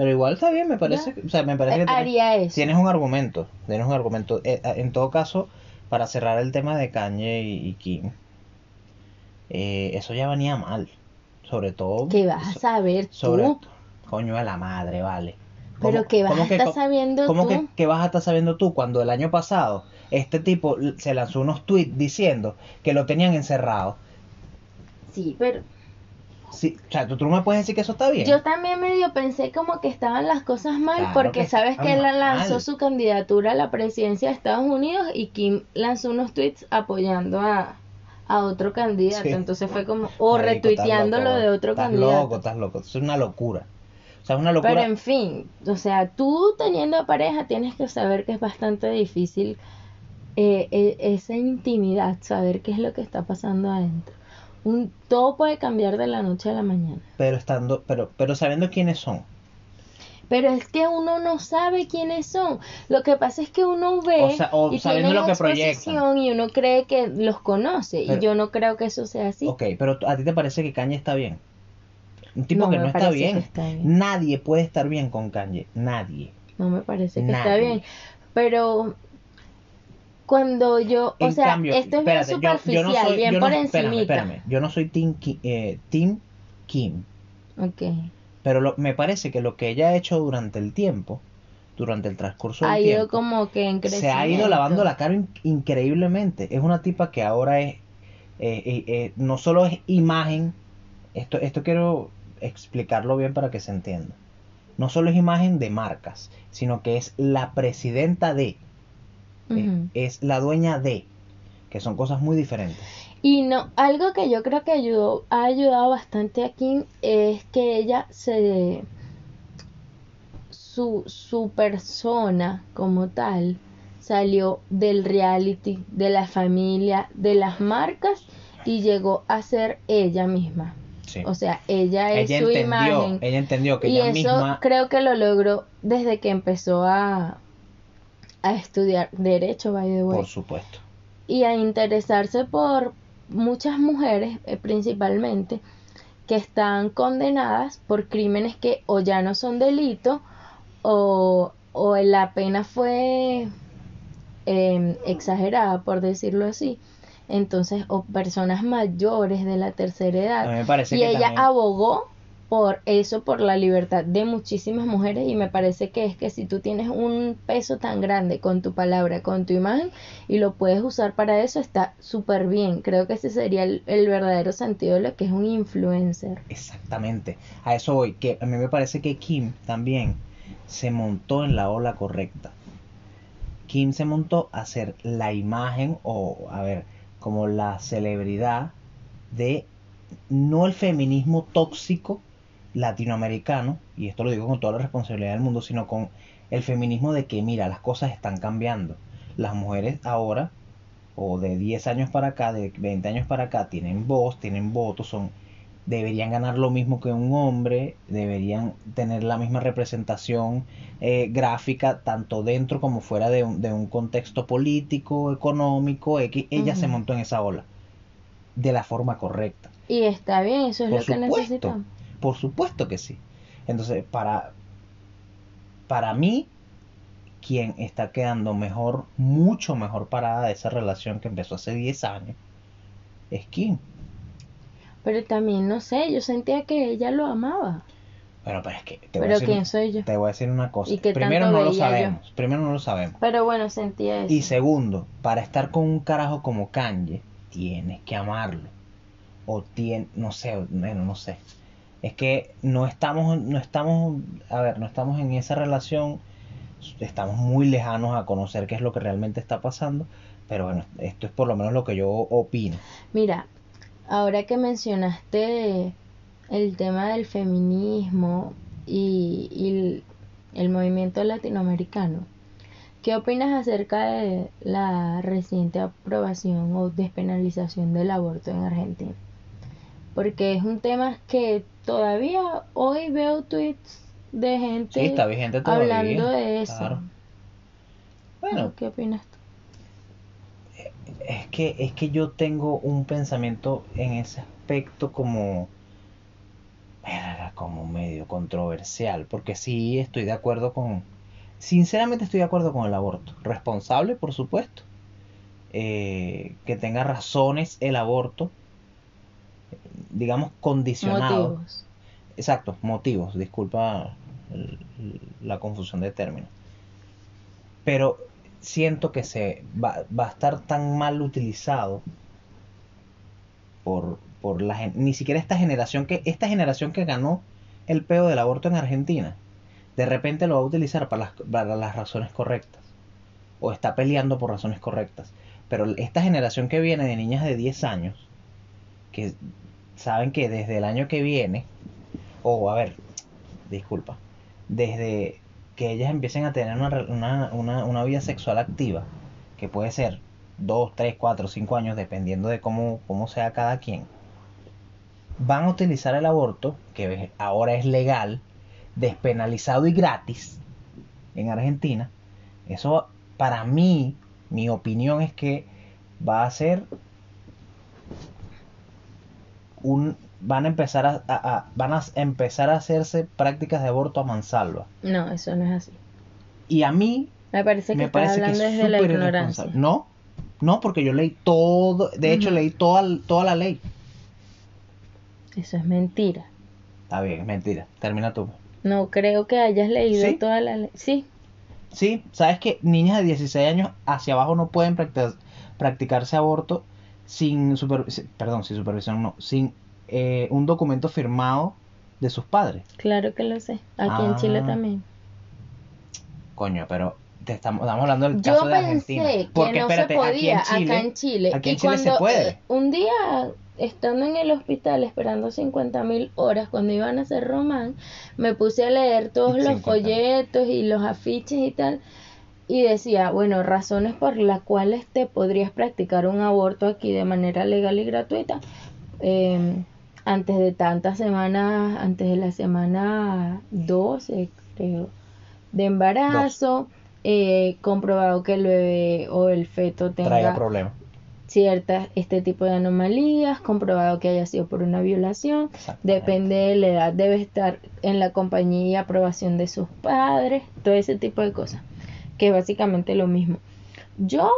Pero igual está bien, me parece. O sea, me parece que tienes, eso. tienes un argumento. Tienes un argumento. Eh, En todo caso, para cerrar el tema de Kanye y, y Kim, eh, eso ya venía mal. Sobre todo. ¿Qué vas a saber sobre tú? Coño de la madre, vale. Pero ¿Cómo- que vas a estar sabiendo ¿Cómo tú? que, que vas a estar sabiendo tú cuando el año pasado este tipo se lanzó unos tweets diciendo que lo tenían encerrado? Sí, pero Sí, o sea, ¿tú, tú me puedes decir que eso está bien. yo también medio pensé como que estaban las cosas mal Claro porque que sabes que él lanzó su candidatura a la presidencia de Estados Unidos y Kim lanzó unos tweets apoyando a, a otro candidato. Sí. Entonces fue como, o Marico, estás retuiteando loco, lo de otro estás candidato. loco, estás loco. Es una locura. O sea, es una locura. Pero en fin, o sea, tú teniendo pareja tienes que saber que es bastante difícil eh, eh, esa intimidad, saber qué es lo que está pasando adentro. Un, todo puede cambiar de la noche a la mañana. Pero estando, pero, pero sabiendo quiénes son. Pero es que uno no sabe quiénes son. Lo que pasa es que uno ve O sea, o y sabiendo lo que proyectan. y uno cree que los conoce. Pero- y yo no creo que eso sea así. Ok, pero ¿a ti te parece que Kanye está bien? Un tipo No que no está que bien. está bien. Nadie puede estar bien con Kanye. Nadie. No me parece que está bien. Pero cuando yo, o En sea, cambio, esto es espérate, bien yo- yo, superficial, no soy, bien yo por no, espérame. Yo no soy Ki- eh, Kim. Ok. Pero lo- me parece que lo que ella ha hecho durante el tiempo, durante el transcurso del Ha ido tiempo, como que en se ha ido lavando la cara in- increíblemente. Es una tipa que ahora es, eh, eh, eh, no solo es imagen, esto, esto quiero explicarlo bien para que se entienda. No solo es imagen de marcas, sino que es la presidenta de, es la dueña de, que son cosas muy diferentes. Y no, algo que yo creo que ayudó, ha ayudado bastante a Kim es que ella se su, su persona como tal salió del reality, de la familia, de las marcas y llegó a ser ella misma. Sí. O sea, ella es ella su entendió, imagen. ella entendió que y ella eso misma, creo que lo logró desde que empezó a, a estudiar derecho, by the way. Por supuesto. y a interesarse por muchas mujeres eh, principalmente que están condenadas por crímenes que o ya no son delito o, o la pena fue eh, exagerada por decirlo así. Entonces o personas mayores de la tercera edad. Me parece y que ella también- abogó por eso, por la libertad de muchísimas mujeres y me parece que es que si tú tienes un peso tan grande con tu palabra, con tu imagen y lo puedes usar para eso, está súper bien. Creo que ese sería el, verdadero sentido de lo que es un influencer. Exactamente, a eso voy, que a mí me parece que Kim también se montó en la ola correcta. Kim se montó a ser la imagen o, a ver, como la celebridad de no el feminismo tóxico latinoamericano, y esto lo digo con toda la responsabilidad del mundo, sino con el feminismo de que, mira, las cosas están cambiando. Las mujeres ahora, o de 10 años para acá, de 20 años para acá, tienen voz, tienen votos, son deberían ganar lo mismo que un hombre, deberían tener la misma representación eh, gráfica tanto dentro como fuera de un, de un contexto político, económico, X. Ella se montó en esa ola de la forma correcta. Y está bien, eso es Por lo que necesitamos. Por supuesto que sí. Entonces, para, para mí, quien está quedando mejor, mucho mejor parada de esa relación que empezó hace 10 años, es Kim. Pero también, no sé, yo sentía que ella lo amaba. Bueno, pero es que te voy a decir, ¿quién soy yo? te voy a decir una cosa. ¿Y qué Primero no lo yo? sabemos. Primero no lo sabemos. Pero bueno, sentía eso. Y segundo, para estar con un carajo como Kanye, tienes que amarlo. O tienes, no sé, bueno, no sé. Es que no estamos, no estamos, a ver, no estamos en esa relación, estamos muy lejanos a conocer qué es lo que realmente está pasando, pero bueno, esto es por lo menos lo que yo opino. Mira, ahora que mencionaste el tema del feminismo y, el, el movimiento latinoamericano, ¿qué opinas acerca de la reciente aprobación o despenalización del aborto en Argentina? Porque es un tema que todavía hoy veo tweets de gente Sí, está vigente todavía. hablando de eso. claro. Bueno, ¿Qué opinas tú? es que, es que yo tengo un pensamiento en ese aspecto como, como medio controversial, porque sí estoy de acuerdo con, sinceramente estoy de acuerdo con el aborto, responsable por supuesto, eh, que tenga razones el aborto, digamos condicionado, Motivos. exacto, motivos, disculpa la confusión de términos, pero siento que se va, va a estar tan mal utilizado por, por la ni siquiera esta generación que esta generación que ganó el peo del aborto en Argentina de repente lo va a utilizar para las, para las razones correctas o está peleando por razones correctas. Pero esta generación que viene de niñas de 10 años que saben que desde el año que viene o a ver disculpa, desde que ellas empiecen a tener una, una, una, una vida sexual activa, que puede ser 2, 3, 4, 5 años, dependiendo de cómo, cómo sea cada quien, van a utilizar el aborto, que ahora es legal, despenalizado y gratis en Argentina. Eso, para mí, mi opinión es que va a ser un van a empezar a, a- a- van a empezar a hacerse prácticas de aborto a mansalva. No, eso no es así. Y a mí Me parece que me estás parece que hablando es desde la ignorancia. irresponsable. No, no, porque yo leí todo, de hecho leí toda, toda la ley. Eso es mentira. Está bien, es mentira. Termina tú. No creo que hayas leído ¿Sí? toda la ley. Sí, Sí, sabes que niñas de 16 años hacia abajo no pueden practi- practicarse aborto sin supervisión, perdón, sin supervisión no, sin eh, un documento firmado de sus padres. claro que lo sé. Aquí en Chile Ah. también. Coño, pero te estamos, estamos hablando del Yo caso de pensé Argentina. que Porque no espérate, se aquí podía en Chile, acá en Chile. aquí y en Chile se puede. eh, un día, estando en el hospital esperando 50 mil horas, cuando iban a hacer Román, me puse a leer todos los 50.000. folletos y los afiches y tal. Y decía, bueno, razones por las cuales te podrías practicar un aborto aquí de manera legal y gratuita. Eh, antes de tantas semanas, antes de la semana 12, creo, de embarazo, eh, comprobado que el bebé o el feto traiga tenga problemas. ciertas, este tipo de anomalías, comprobado que haya sido por una violación, depende de la edad, debe estar en la compañía y aprobación de sus padres, todo ese tipo de cosas, que es básicamente lo mismo. Yo,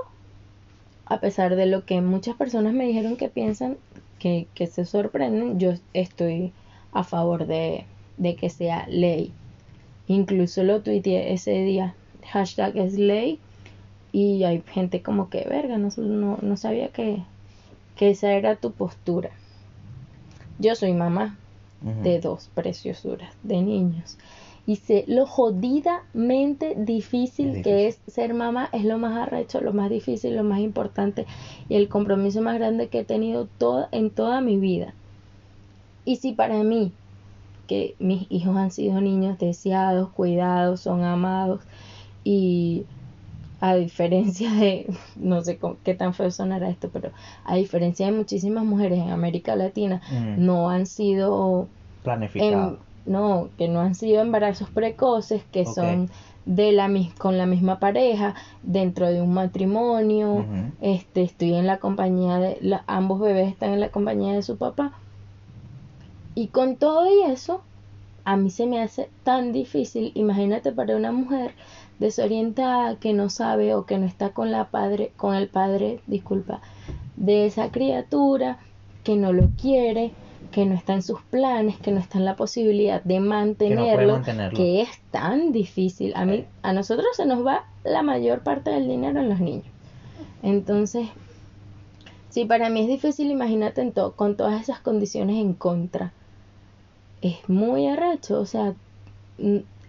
a pesar de lo que muchas personas me dijeron que piensan, que, que se sorprenden, yo estoy a favor de, de que sea ley. Incluso lo tuiteé ese día, hashtag es ley, y hay gente como que, verga, no, no, no sabía que, que esa era tu postura. Yo soy mamá de dos preciosuras de niños. Y sé lo jodidamente difícil, Es que es ser mamá, es lo más arrecho, lo más difícil, lo más importante y el compromiso más grande que he tenido toda, en toda mi vida. Y si para mí, que mis hijos han sido niños deseados, cuidados, son amados y a diferencia de, <laughs> no sé con- qué tan feo sonará esto, pero a diferencia de muchísimas mujeres en América Latina, Mm, no han sido planificado. No, que no han sido embarazos precoces, que son de la con la misma pareja dentro de un matrimonio. Este, estoy en la compañía de la- ambos bebés están en la compañía de su papá. Y con todo y eso, a mí se me hace tan difícil, imagínate para una mujer desorientada que no sabe o que no está con la padre, con el padre, disculpa, de esa criatura, que no lo quiere, que no está en sus planes, que no está en la posibilidad de Que no puede mantenerlo, que es tan difícil. A mí, a nosotros se nos va la mayor parte del dinero en los niños. Entonces, si para mí es difícil, imagínate en to- con todas esas condiciones en contra. Es muy arrecho, o sea,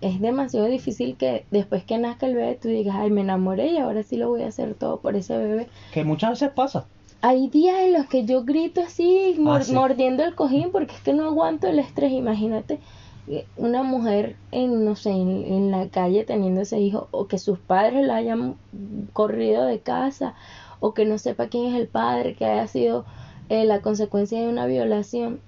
es demasiado difícil que después que nazca el bebé tú digas, ay, me enamoré y ahora sí lo voy a hacer todo por ese bebé. Que muchas veces pasa. Hay días en los que yo grito así, mor- Ah, sí. mordiendo el cojín, porque es que no aguanto el estrés. Imagínate eh, una mujer en, no sé, en, en la calle teniendo ese hijo, o que sus padres la hayan corrido de casa, o que no sepa quién es el padre, que haya sido eh, la consecuencia de una violación.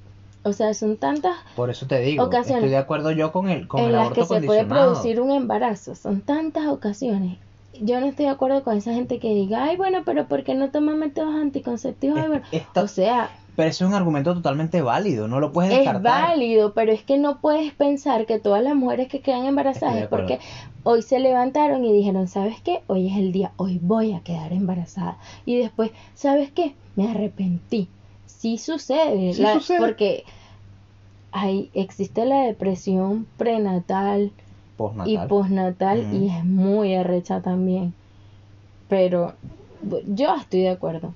O sea, son tantas Por eso te digo, Ocasiones estoy de acuerdo yo con el, con en el las aborto que se puede producir un embarazo. Son tantas ocasiones. Yo no estoy de acuerdo con esa gente que diga, ay, bueno, pero ¿por qué no toman métodos anticonceptivos? Ay, Es- bueno. esta- O sea, Pero es un argumento totalmente válido, no lo puedes es descartar. válido, pero es que no puedes pensar que todas las mujeres que quedan embarazadas es porque hoy se levantaron y dijeron, ¿sabes qué? Hoy es el día, hoy voy a quedar embarazada. Y después, ¿sabes qué? Me arrepentí. Sí sucede, Sí la- sucede. porque hay, existe la depresión prenatal Postnatal. y postnatal y es muy arrecha también. Pero yo estoy de acuerdo.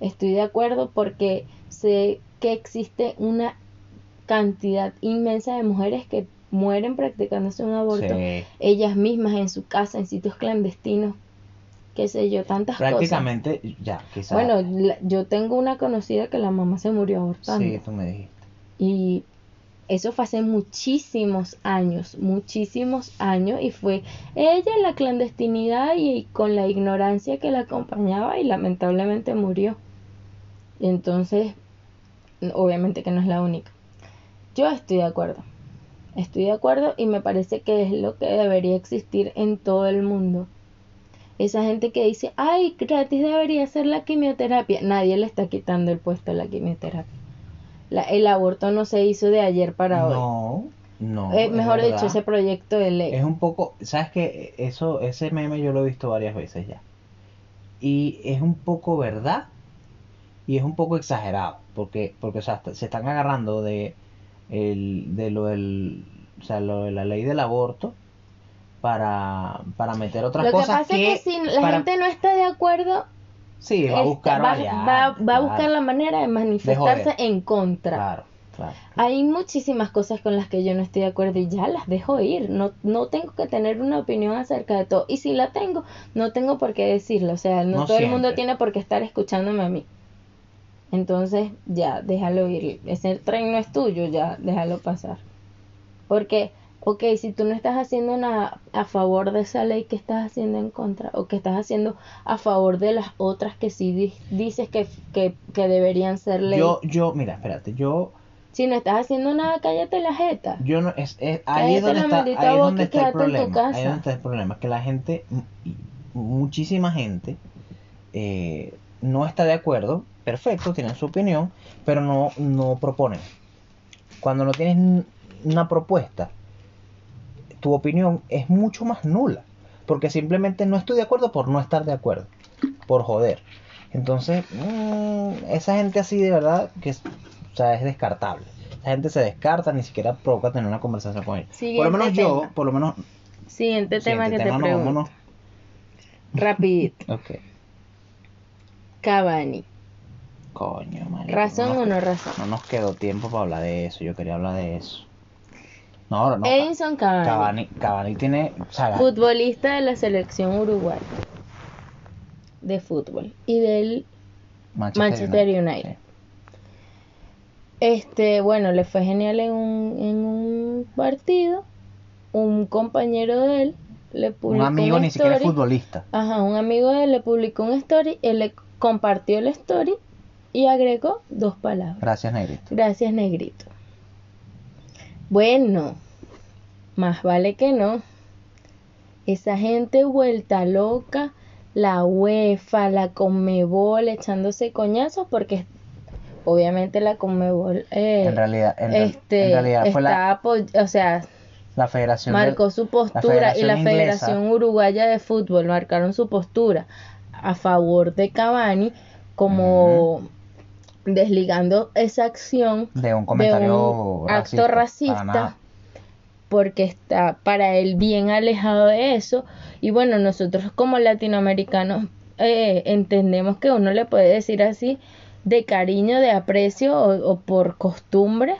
Estoy de acuerdo porque sé que existe una cantidad inmensa de mujeres que mueren practicándose un aborto Sí. ellas mismas en su casa, en sitios clandestinos, qué sé yo, tantas cosas. Prácticamente, ya, quizás. Bueno, la- yo tengo una conocida que la mamá se murió abortando sí, tú me dijiste. y eso fue hace muchísimos años, muchísimos años y fue ella en la clandestinidad y con la ignorancia que la acompañaba y lamentablemente murió. Entonces, obviamente que no es la única. Yo estoy de acuerdo. Estoy de acuerdo y me parece que es lo que debería existir en todo el mundo. Esa gente que dice, ay, gratis debería ser la quimioterapia. Nadie le está quitando el puesto a la quimioterapia. La, el aborto no se hizo de ayer para hoy. No, no. Eh, es mejor dicho, ese proyecto de ley. Es un poco, ¿sabes qué? Eso, ese meme yo lo he visto varias veces ya. Y es un poco verdad y es un poco exagerado, porque, porque o sea, se están agarrando de, el, de lo del, o sea, lo de la ley del aborto para, para meter otras Lo que cosas pasa es que si la para- gente no está de acuerdo, sí, va a este, buscar va, va- va a buscar la manera de manifestarse en contra. Claro, claro. Hay muchísimas cosas con las que yo no estoy de acuerdo y ya las dejo ir. No, no tengo que tener una opinión acerca de todo. Y si la tengo, no tengo por qué decirlo. O sea, no, No todo el mundo tiene por qué estar escuchándome a mí. Entonces, ya, déjalo ir. Ese tren no es tuyo, ya, déjalo pasar. Porque, ok, si tú no estás haciendo nada a favor de esa ley, ¿qué estás haciendo en contra? O que estás haciendo a favor de las otras que sí di- dices que, que, que deberían ser ley. Yo, yo, mira, espérate, yo, Si no estás haciendo nada, cállate la jeta. yo no, es, es- ahí es donde está, ahí es donde está el problema, ahí es donde está el problema, que la gente, muchísima gente, eh, no está de acuerdo, perfecto, tienen su opinión, pero no, no proponen. Cuando no tienes una propuesta, tu opinión es mucho más nula, porque simplemente no estoy de acuerdo por no estar de acuerdo, por joder. Entonces, mm, esa gente así de verdad que es, o sea, es descartable. Esa gente se descarta, ni siquiera provoca tener una conversación con él. por lo menos yo, tema. por lo menos Siguiente tema siguiente que tema, te no. Rapidito. <laughs> Ok. Cavani. Coño, ¿Razón o no razón? No nos quedó tiempo para hablar de eso. Yo quería hablar de eso. No, no. Edinson Cavani, Cavani, Cavani tiene. O sea, futbolista de la selección uruguaya de fútbol y del Manchester United. Sí. este, bueno, le fue genial en un, en un partido. Un compañero de él le publicó Un amigo una ni siquiera story. futbolista. Ajá, un amigo de él le publicó una story, él le compartió la story y agregó dos palabras. Gracias, Negrito. Gracias, negrito. Bueno, más vale que no. Esa gente vuelta loca, la UEFA, la Conmebol echándose coñazos porque obviamente la Conmebol eh, En realidad, en, este, en realidad fue está la, o sea, la Federación. del- marcó su postura y la Inglesa. Federación Uruguaya de Fútbol marcaron su postura a favor de Cavani como desligando esa acción de un de comentario un racista, acto racista porque está para él bien alejado de eso y bueno nosotros como latinoamericanos eh, entendemos que uno le puede decir así de cariño de aprecio o, o por costumbre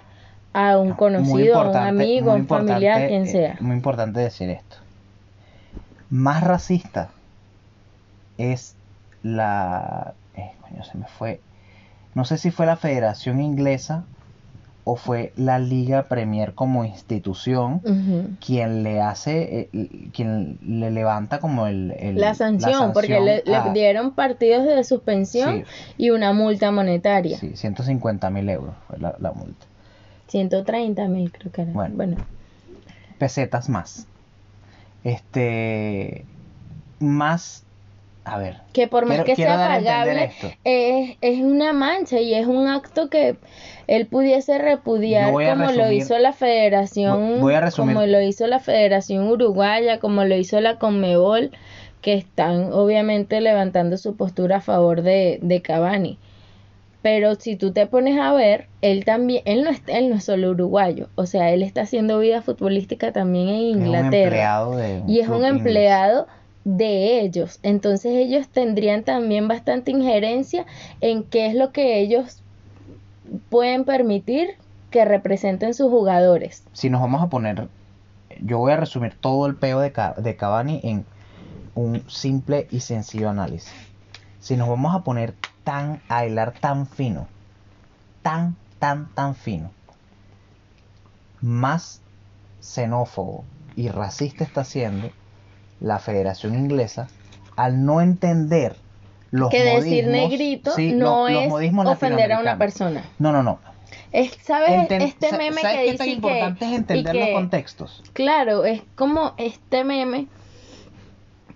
a un conocido a un amigo a un familiar quien eh, sea muy importante decir esto. Más racista es la. eh, coño, se me fue. No sé si fue la Federación Inglesa o fue la Liga Premier como institución quien le hace, eh, quien le levanta como el, el- la sanción, porque le, dieron partidos de suspensión Sí. y una multa monetaria Sí, 150 mil euros fue la, la multa. 130 mil creo que era Bueno. bueno Pesetas más. Este. Más. A ver. que por más Quiero- que quiero sea pagable es, es una mancha y es un acto que él pudiese repudiar como lo hizo la Federación Voy- a como lo hizo la Federación Uruguaya como lo hizo la Conmebol que están obviamente levantando su postura a favor de, de Cavani pero si tú te pones a ver él también él no es, él no es solo uruguayo o sea él está haciendo vida futbolística también en Es un Inglaterra empleado y es un inglés. De ellos. Entonces ellos tendrían también bastante injerencia en qué es lo que ellos pueden permitir que representen sus jugadores. Si nos vamos a poner. Yo voy a resumir todo el peo de, de Cavani en un simple y sencillo análisis. Si nos vamos a poner tan. a hilar tan fino. Tan, tan, tan fino. más xenófobo y racista está haciendo la Federación Inglesa al no entender los que decir modismos- negrito sí, no los- los es ofender a una persona. No, no, no. Es, ¿Sabes Enten- este meme ¿sabes que dice tan que- importante es y entender que- los contextos? Claro, es como este meme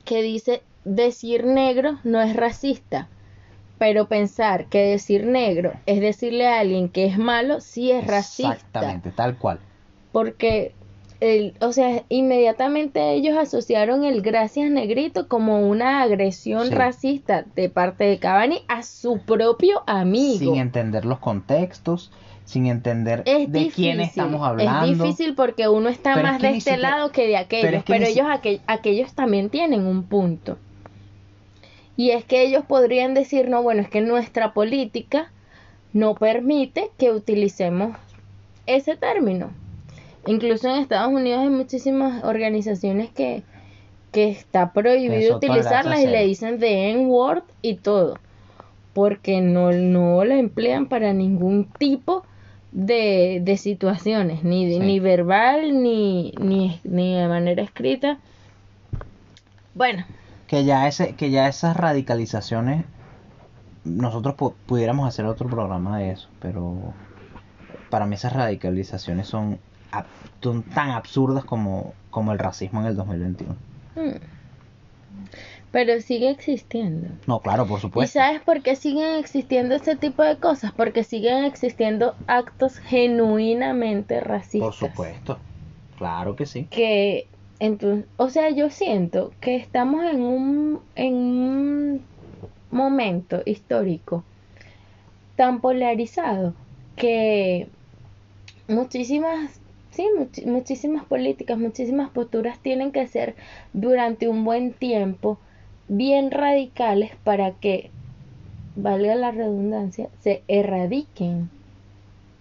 que dice decir negro no es racista, pero pensar que decir negro es decirle a alguien que es malo sí es racista. Exactamente, tal cual. Porque, el, o sea, inmediatamente ellos asociaron el gracias negrito como una agresión Sí. racista de parte de Cavani a su propio amigo. Sin entender los contextos, sin entender Es de difícil, quién estamos hablando. Es difícil porque uno está Pero es más que de este siquiera- lado que de aquellos, pero es que ellos aquel- aquellos también tienen un punto. Y es que ellos podrían decir, no, bueno, es que nuestra política no permite que utilicemos ese término. Incluso en Estados Unidos hay muchísimas organizaciones que, que está prohibido utilizarlas y le dicen de N-word y todo. Porque no, no la emplean para ningún tipo de, de situaciones, ni, Sí. ni verbal, ni, ni, ni de manera escrita. Bueno, que ya ese que ya esas radicalizaciones nosotros pu- pudiéramos hacer otro programa de eso pero para mí esas radicalizaciones son, son tan absurdas como, como el racismo en el 2021 mm, pero sigue existiendo. no claro por ¿Y supuesto sabes por qué siguen existiendo este tipo de cosas? Porque siguen existiendo actos genuinamente racistas. por supuesto claro que sí Que, entonces, o sea, yo siento que estamos en un, en un momento histórico tan polarizado que muchísimas, sí, much- muchísimas políticas, muchísimas posturas tienen que ser durante un buen tiempo bien radicales para que, valga la redundancia, se erradiquen.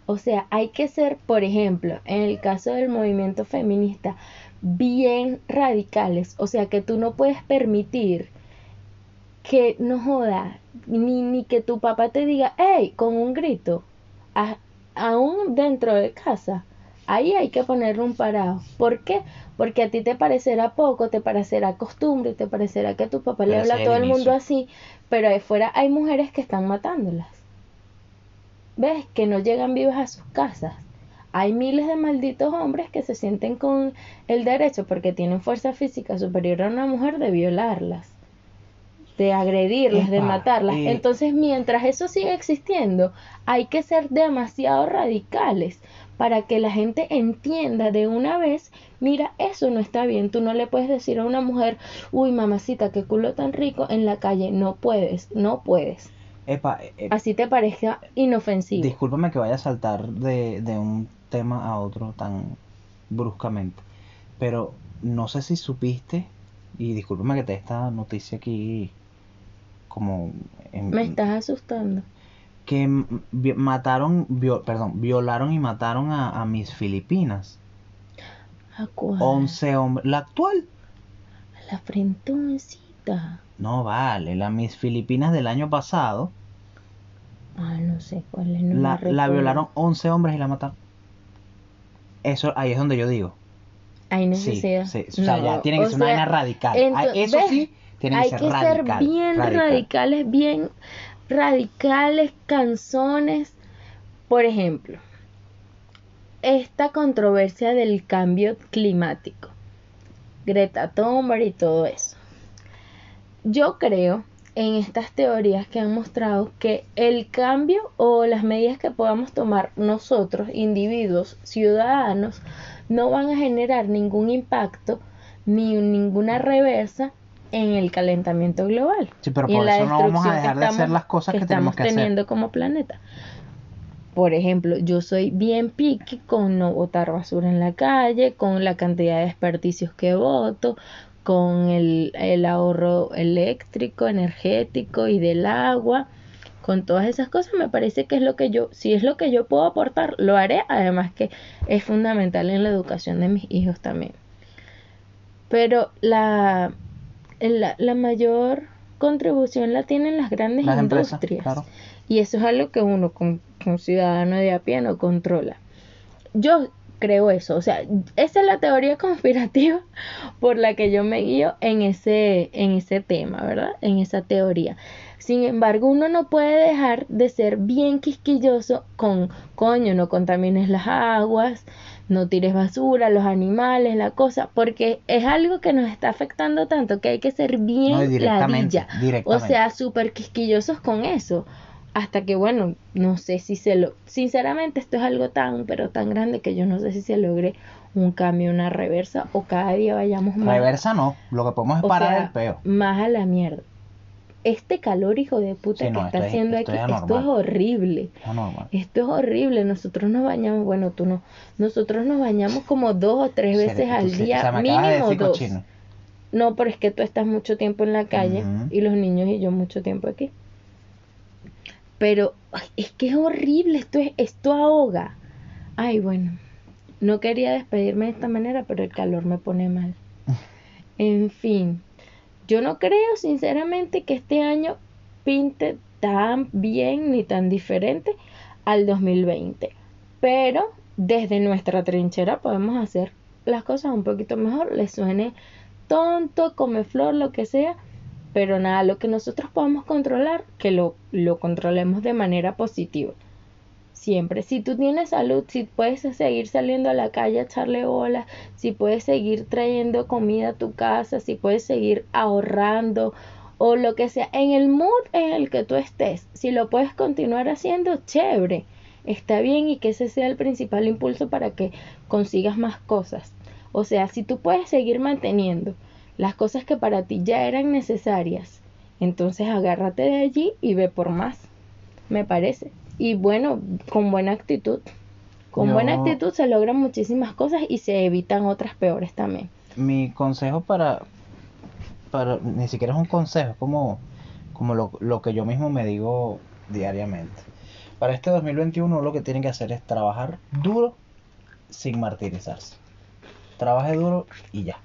O sea, hay que ser, por ejemplo, en el caso del movimiento feminista, bien radicales. O sea, que tú no puedes permitir que no joda, ni, ni que tu papá te diga, hey, con un grito, a- aún dentro de casa. Ahí hay que ponerle un parado. ¿Por qué? Porque a ti te parecerá poco, te parecerá costumbre, te parecerá que tu papá le habla a todo el el mundo así, pero ahí fuera hay mujeres que están matándolas. ¿Ves? Que no llegan vivas a sus casas. Hay miles de malditos hombres que se sienten con el derecho, porque tienen fuerza física superior a una mujer, de violarlas, de agredirlas, de matarlas. eh. Entonces, mientras eso siga existiendo, hay que ser demasiado radicales para que la gente entienda de una vez, mira, eso no está bien. Tú no le puedes decir a una mujer, uy, mamacita, qué culo tan rico en la calle. No puedes, no puedes. Epa, eh, eh, Así te parezca inofensivo. discúlpame que vaya a saltar de, de un tema a otro tan bruscamente pero no sé si supiste y discúlpame que te dé esta noticia aquí como en- Me estás asustando. Que mataron, vio- perdón, violaron y mataron a, a mis Filipinas. ¿A cuál? 11 hombres. La actual. La frentoncita. No vale, la mis Filipinas del año pasado. Ah, no sé cuál es. No la, la violaron 11 hombres y la mataron. Eso, ahí es donde yo digo. Hay Sí, necesidad. sí, o sea, No, ya tiene que ser una vaina radical. Ah, Eso ¿ves? sí, tiene que Hay ser que radical. ser bien radical. radicales, bien radicales, canzones. Por ejemplo, esta controversia del cambio climático. Greta Thunberg y todo eso. Yo creo en estas teorías que han mostrado que el cambio o las medidas que podamos tomar nosotros, individuos, ciudadanos, no van a generar ningún impacto ni ninguna reversa en el calentamiento global. Sí, pero y en por la eso no vamos a que dejar de hacer estamos- las cosas que, tenemos estamos que hacer. teniendo como planeta. Por ejemplo, yo soy bien picky con no botar basura en la calle, con la cantidad de desperdicios que boto, con el, el ahorro eléctrico, energético y del agua, con todas esas cosas me parece que es lo que yo, si es lo que yo puedo aportar, lo haré, además que es fundamental en la educación de mis hijos también. Pero la, la, la mayor contribución la tienen las grandes Las empresas, industrias. claro. Y eso es algo que uno como, como ciudadano de a pie no controla. Yo creo eso. O sea, esa es la teoría <laughs> conspirativa por la que yo me guío en ese, en ese tema, ¿verdad? En esa teoría. Sin embargo, uno no puede dejar de ser bien quisquilloso con, coño, no contamines las aguas, no tires basura, los animales, la cosa, porque es algo que nos está afectando tanto que hay que ser bien No, directamente, ladilla. O sea, súper quisquillosos con eso. Hasta que, bueno, no sé si se lo... Sinceramente, esto es algo tan, pero tan grande que yo no sé si se logre un cambio, una reversa, o cada día vayamos más, Reversa no, lo que podemos es o parar sea, el peo. más a la mierda. Este calor, hijo de puta, Sí, no, que está es- haciendo esto aquí, es esto es horrible. No. Esto es horrible. Nosotros nos bañamos, bueno, tú no. Nosotros nos bañamos como dos o tres veces al tú día, o sea, me acabas de mínimo decir dos. cochino. No, pero es que tú estás mucho tiempo en la calle y los niños y yo mucho tiempo aquí. Pero ay, es que es horrible, esto es, esto ahoga. Ay, bueno, no quería despedirme de esta manera, pero el calor me pone mal. <laughs> En fin, yo no creo sinceramente que este año pinte tan bien ni tan diferente al 2020. Pero desde nuestra trinchera podemos hacer las cosas un poquito mejor. Les suene tonto, come flor, lo que sea. Pero nada, lo que nosotros podemos controlar, que lo, lo controlemos de manera positiva. Siempre. Si tú tienes salud, si puedes seguir saliendo a la calle a echarle bolas, si puedes seguir trayendo comida a tu casa, si puedes seguir ahorrando o lo que sea, en el mood en el que tú estés, si lo puedes continuar haciendo, chévere, está bien y que ese sea el principal impulso para que consigas más cosas. O sea, si tú puedes seguir manteniendo las cosas que para ti ya eran necesarias, entonces agárrate de allí y ve por más, me parece. Y bueno, con buena actitud. Con Yo- buena actitud se logran muchísimas cosas y se evitan otras peores también. Mi consejo para, para, ni siquiera es un consejo, es como, como lo, lo que yo mismo me digo diariamente. Para este 2021 lo que tienen que hacer es trabajar duro sin martirizarse. Trabaje duro y ya.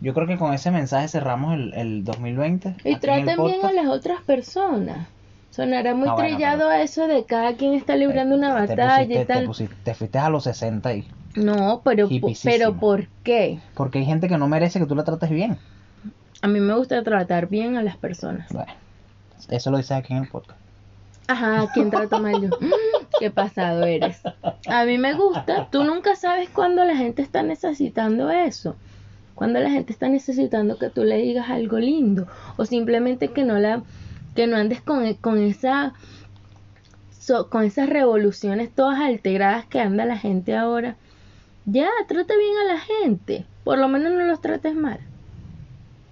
Yo creo que con ese mensaje cerramos el, el 2020. Y traten bien a las otras personas. Sonará muy Ah, bueno, trillado eso de cada quien está librando una batalla pusiste- y tal. Te, pusiste- te fuiste a los 60 y... No, pero, pero ¿por qué? Porque hay gente que no merece que tú la trates bien. A mí me gusta tratar bien a las personas. Bueno, eso lo dices aquí en el podcast. Ajá, ¿quién trata mal yo? <laughs> Qué pasado eres. A mí me gusta. Tú nunca sabes cuándo la gente está necesitando eso. Cuando la gente está necesitando que tú le digas algo lindo. O simplemente que no la que no andes con, con esa so- con esas revoluciones todas alteradas que anda la gente ahora. Ya, trata bien a la gente. Por lo menos no los trates mal.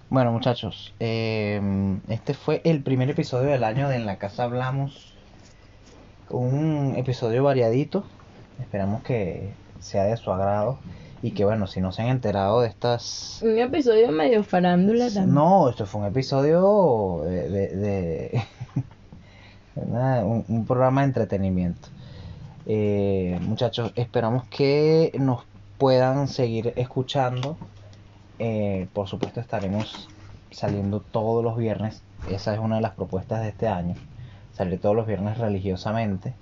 Bueno, muchachos, eh, este fue el primer episodio del año de En la Casa Hablamos. Un episodio variadito. Esperamos que sea de su agrado. Y que, bueno, si no se han enterado de estas. Un episodio medio farándula también. No, esto fue un episodio de. de- de- <laughs> un, un programa de entretenimiento. Eh, muchachos, esperamos que nos puedan seguir escuchando. Eh, por supuesto, estaremos saliendo todos los viernes. Esa es una de las propuestas de este año. Salir todos los viernes religiosamente.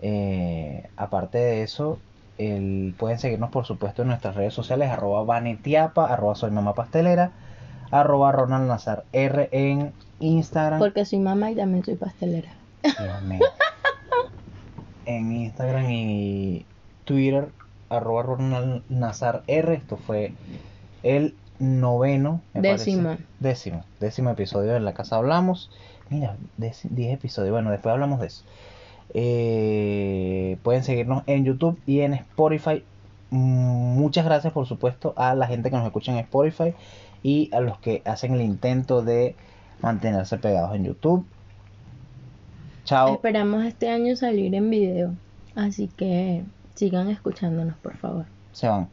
Eh, aparte de eso, el- pueden seguirnos por supuesto en nuestras redes sociales, arroba vanetiapa, arroba soy mamá pastelera, arroba Ronald Nazar R en Instagram. Porque soy mamá y también soy pastelera. Dios mío. <laughs> En Instagram y Twitter, arroba Ronald Nazar R. Esto fue el noveno, Décimo. parece. Décimo. Décimo episodio de La Casa Hablamos. Mira, dec- 10 episodios. Bueno, después hablamos de eso. Eh, pueden seguirnos en YouTube y en Spotify. Mm, Muchas gracias, por supuesto, a la gente que nos escucha en Spotify y a los que hacen el intento de mantenerse pegados en YouTube. Chao. Esperamos este año salir en video. Así que sigan escuchándonos, por favor. Se van.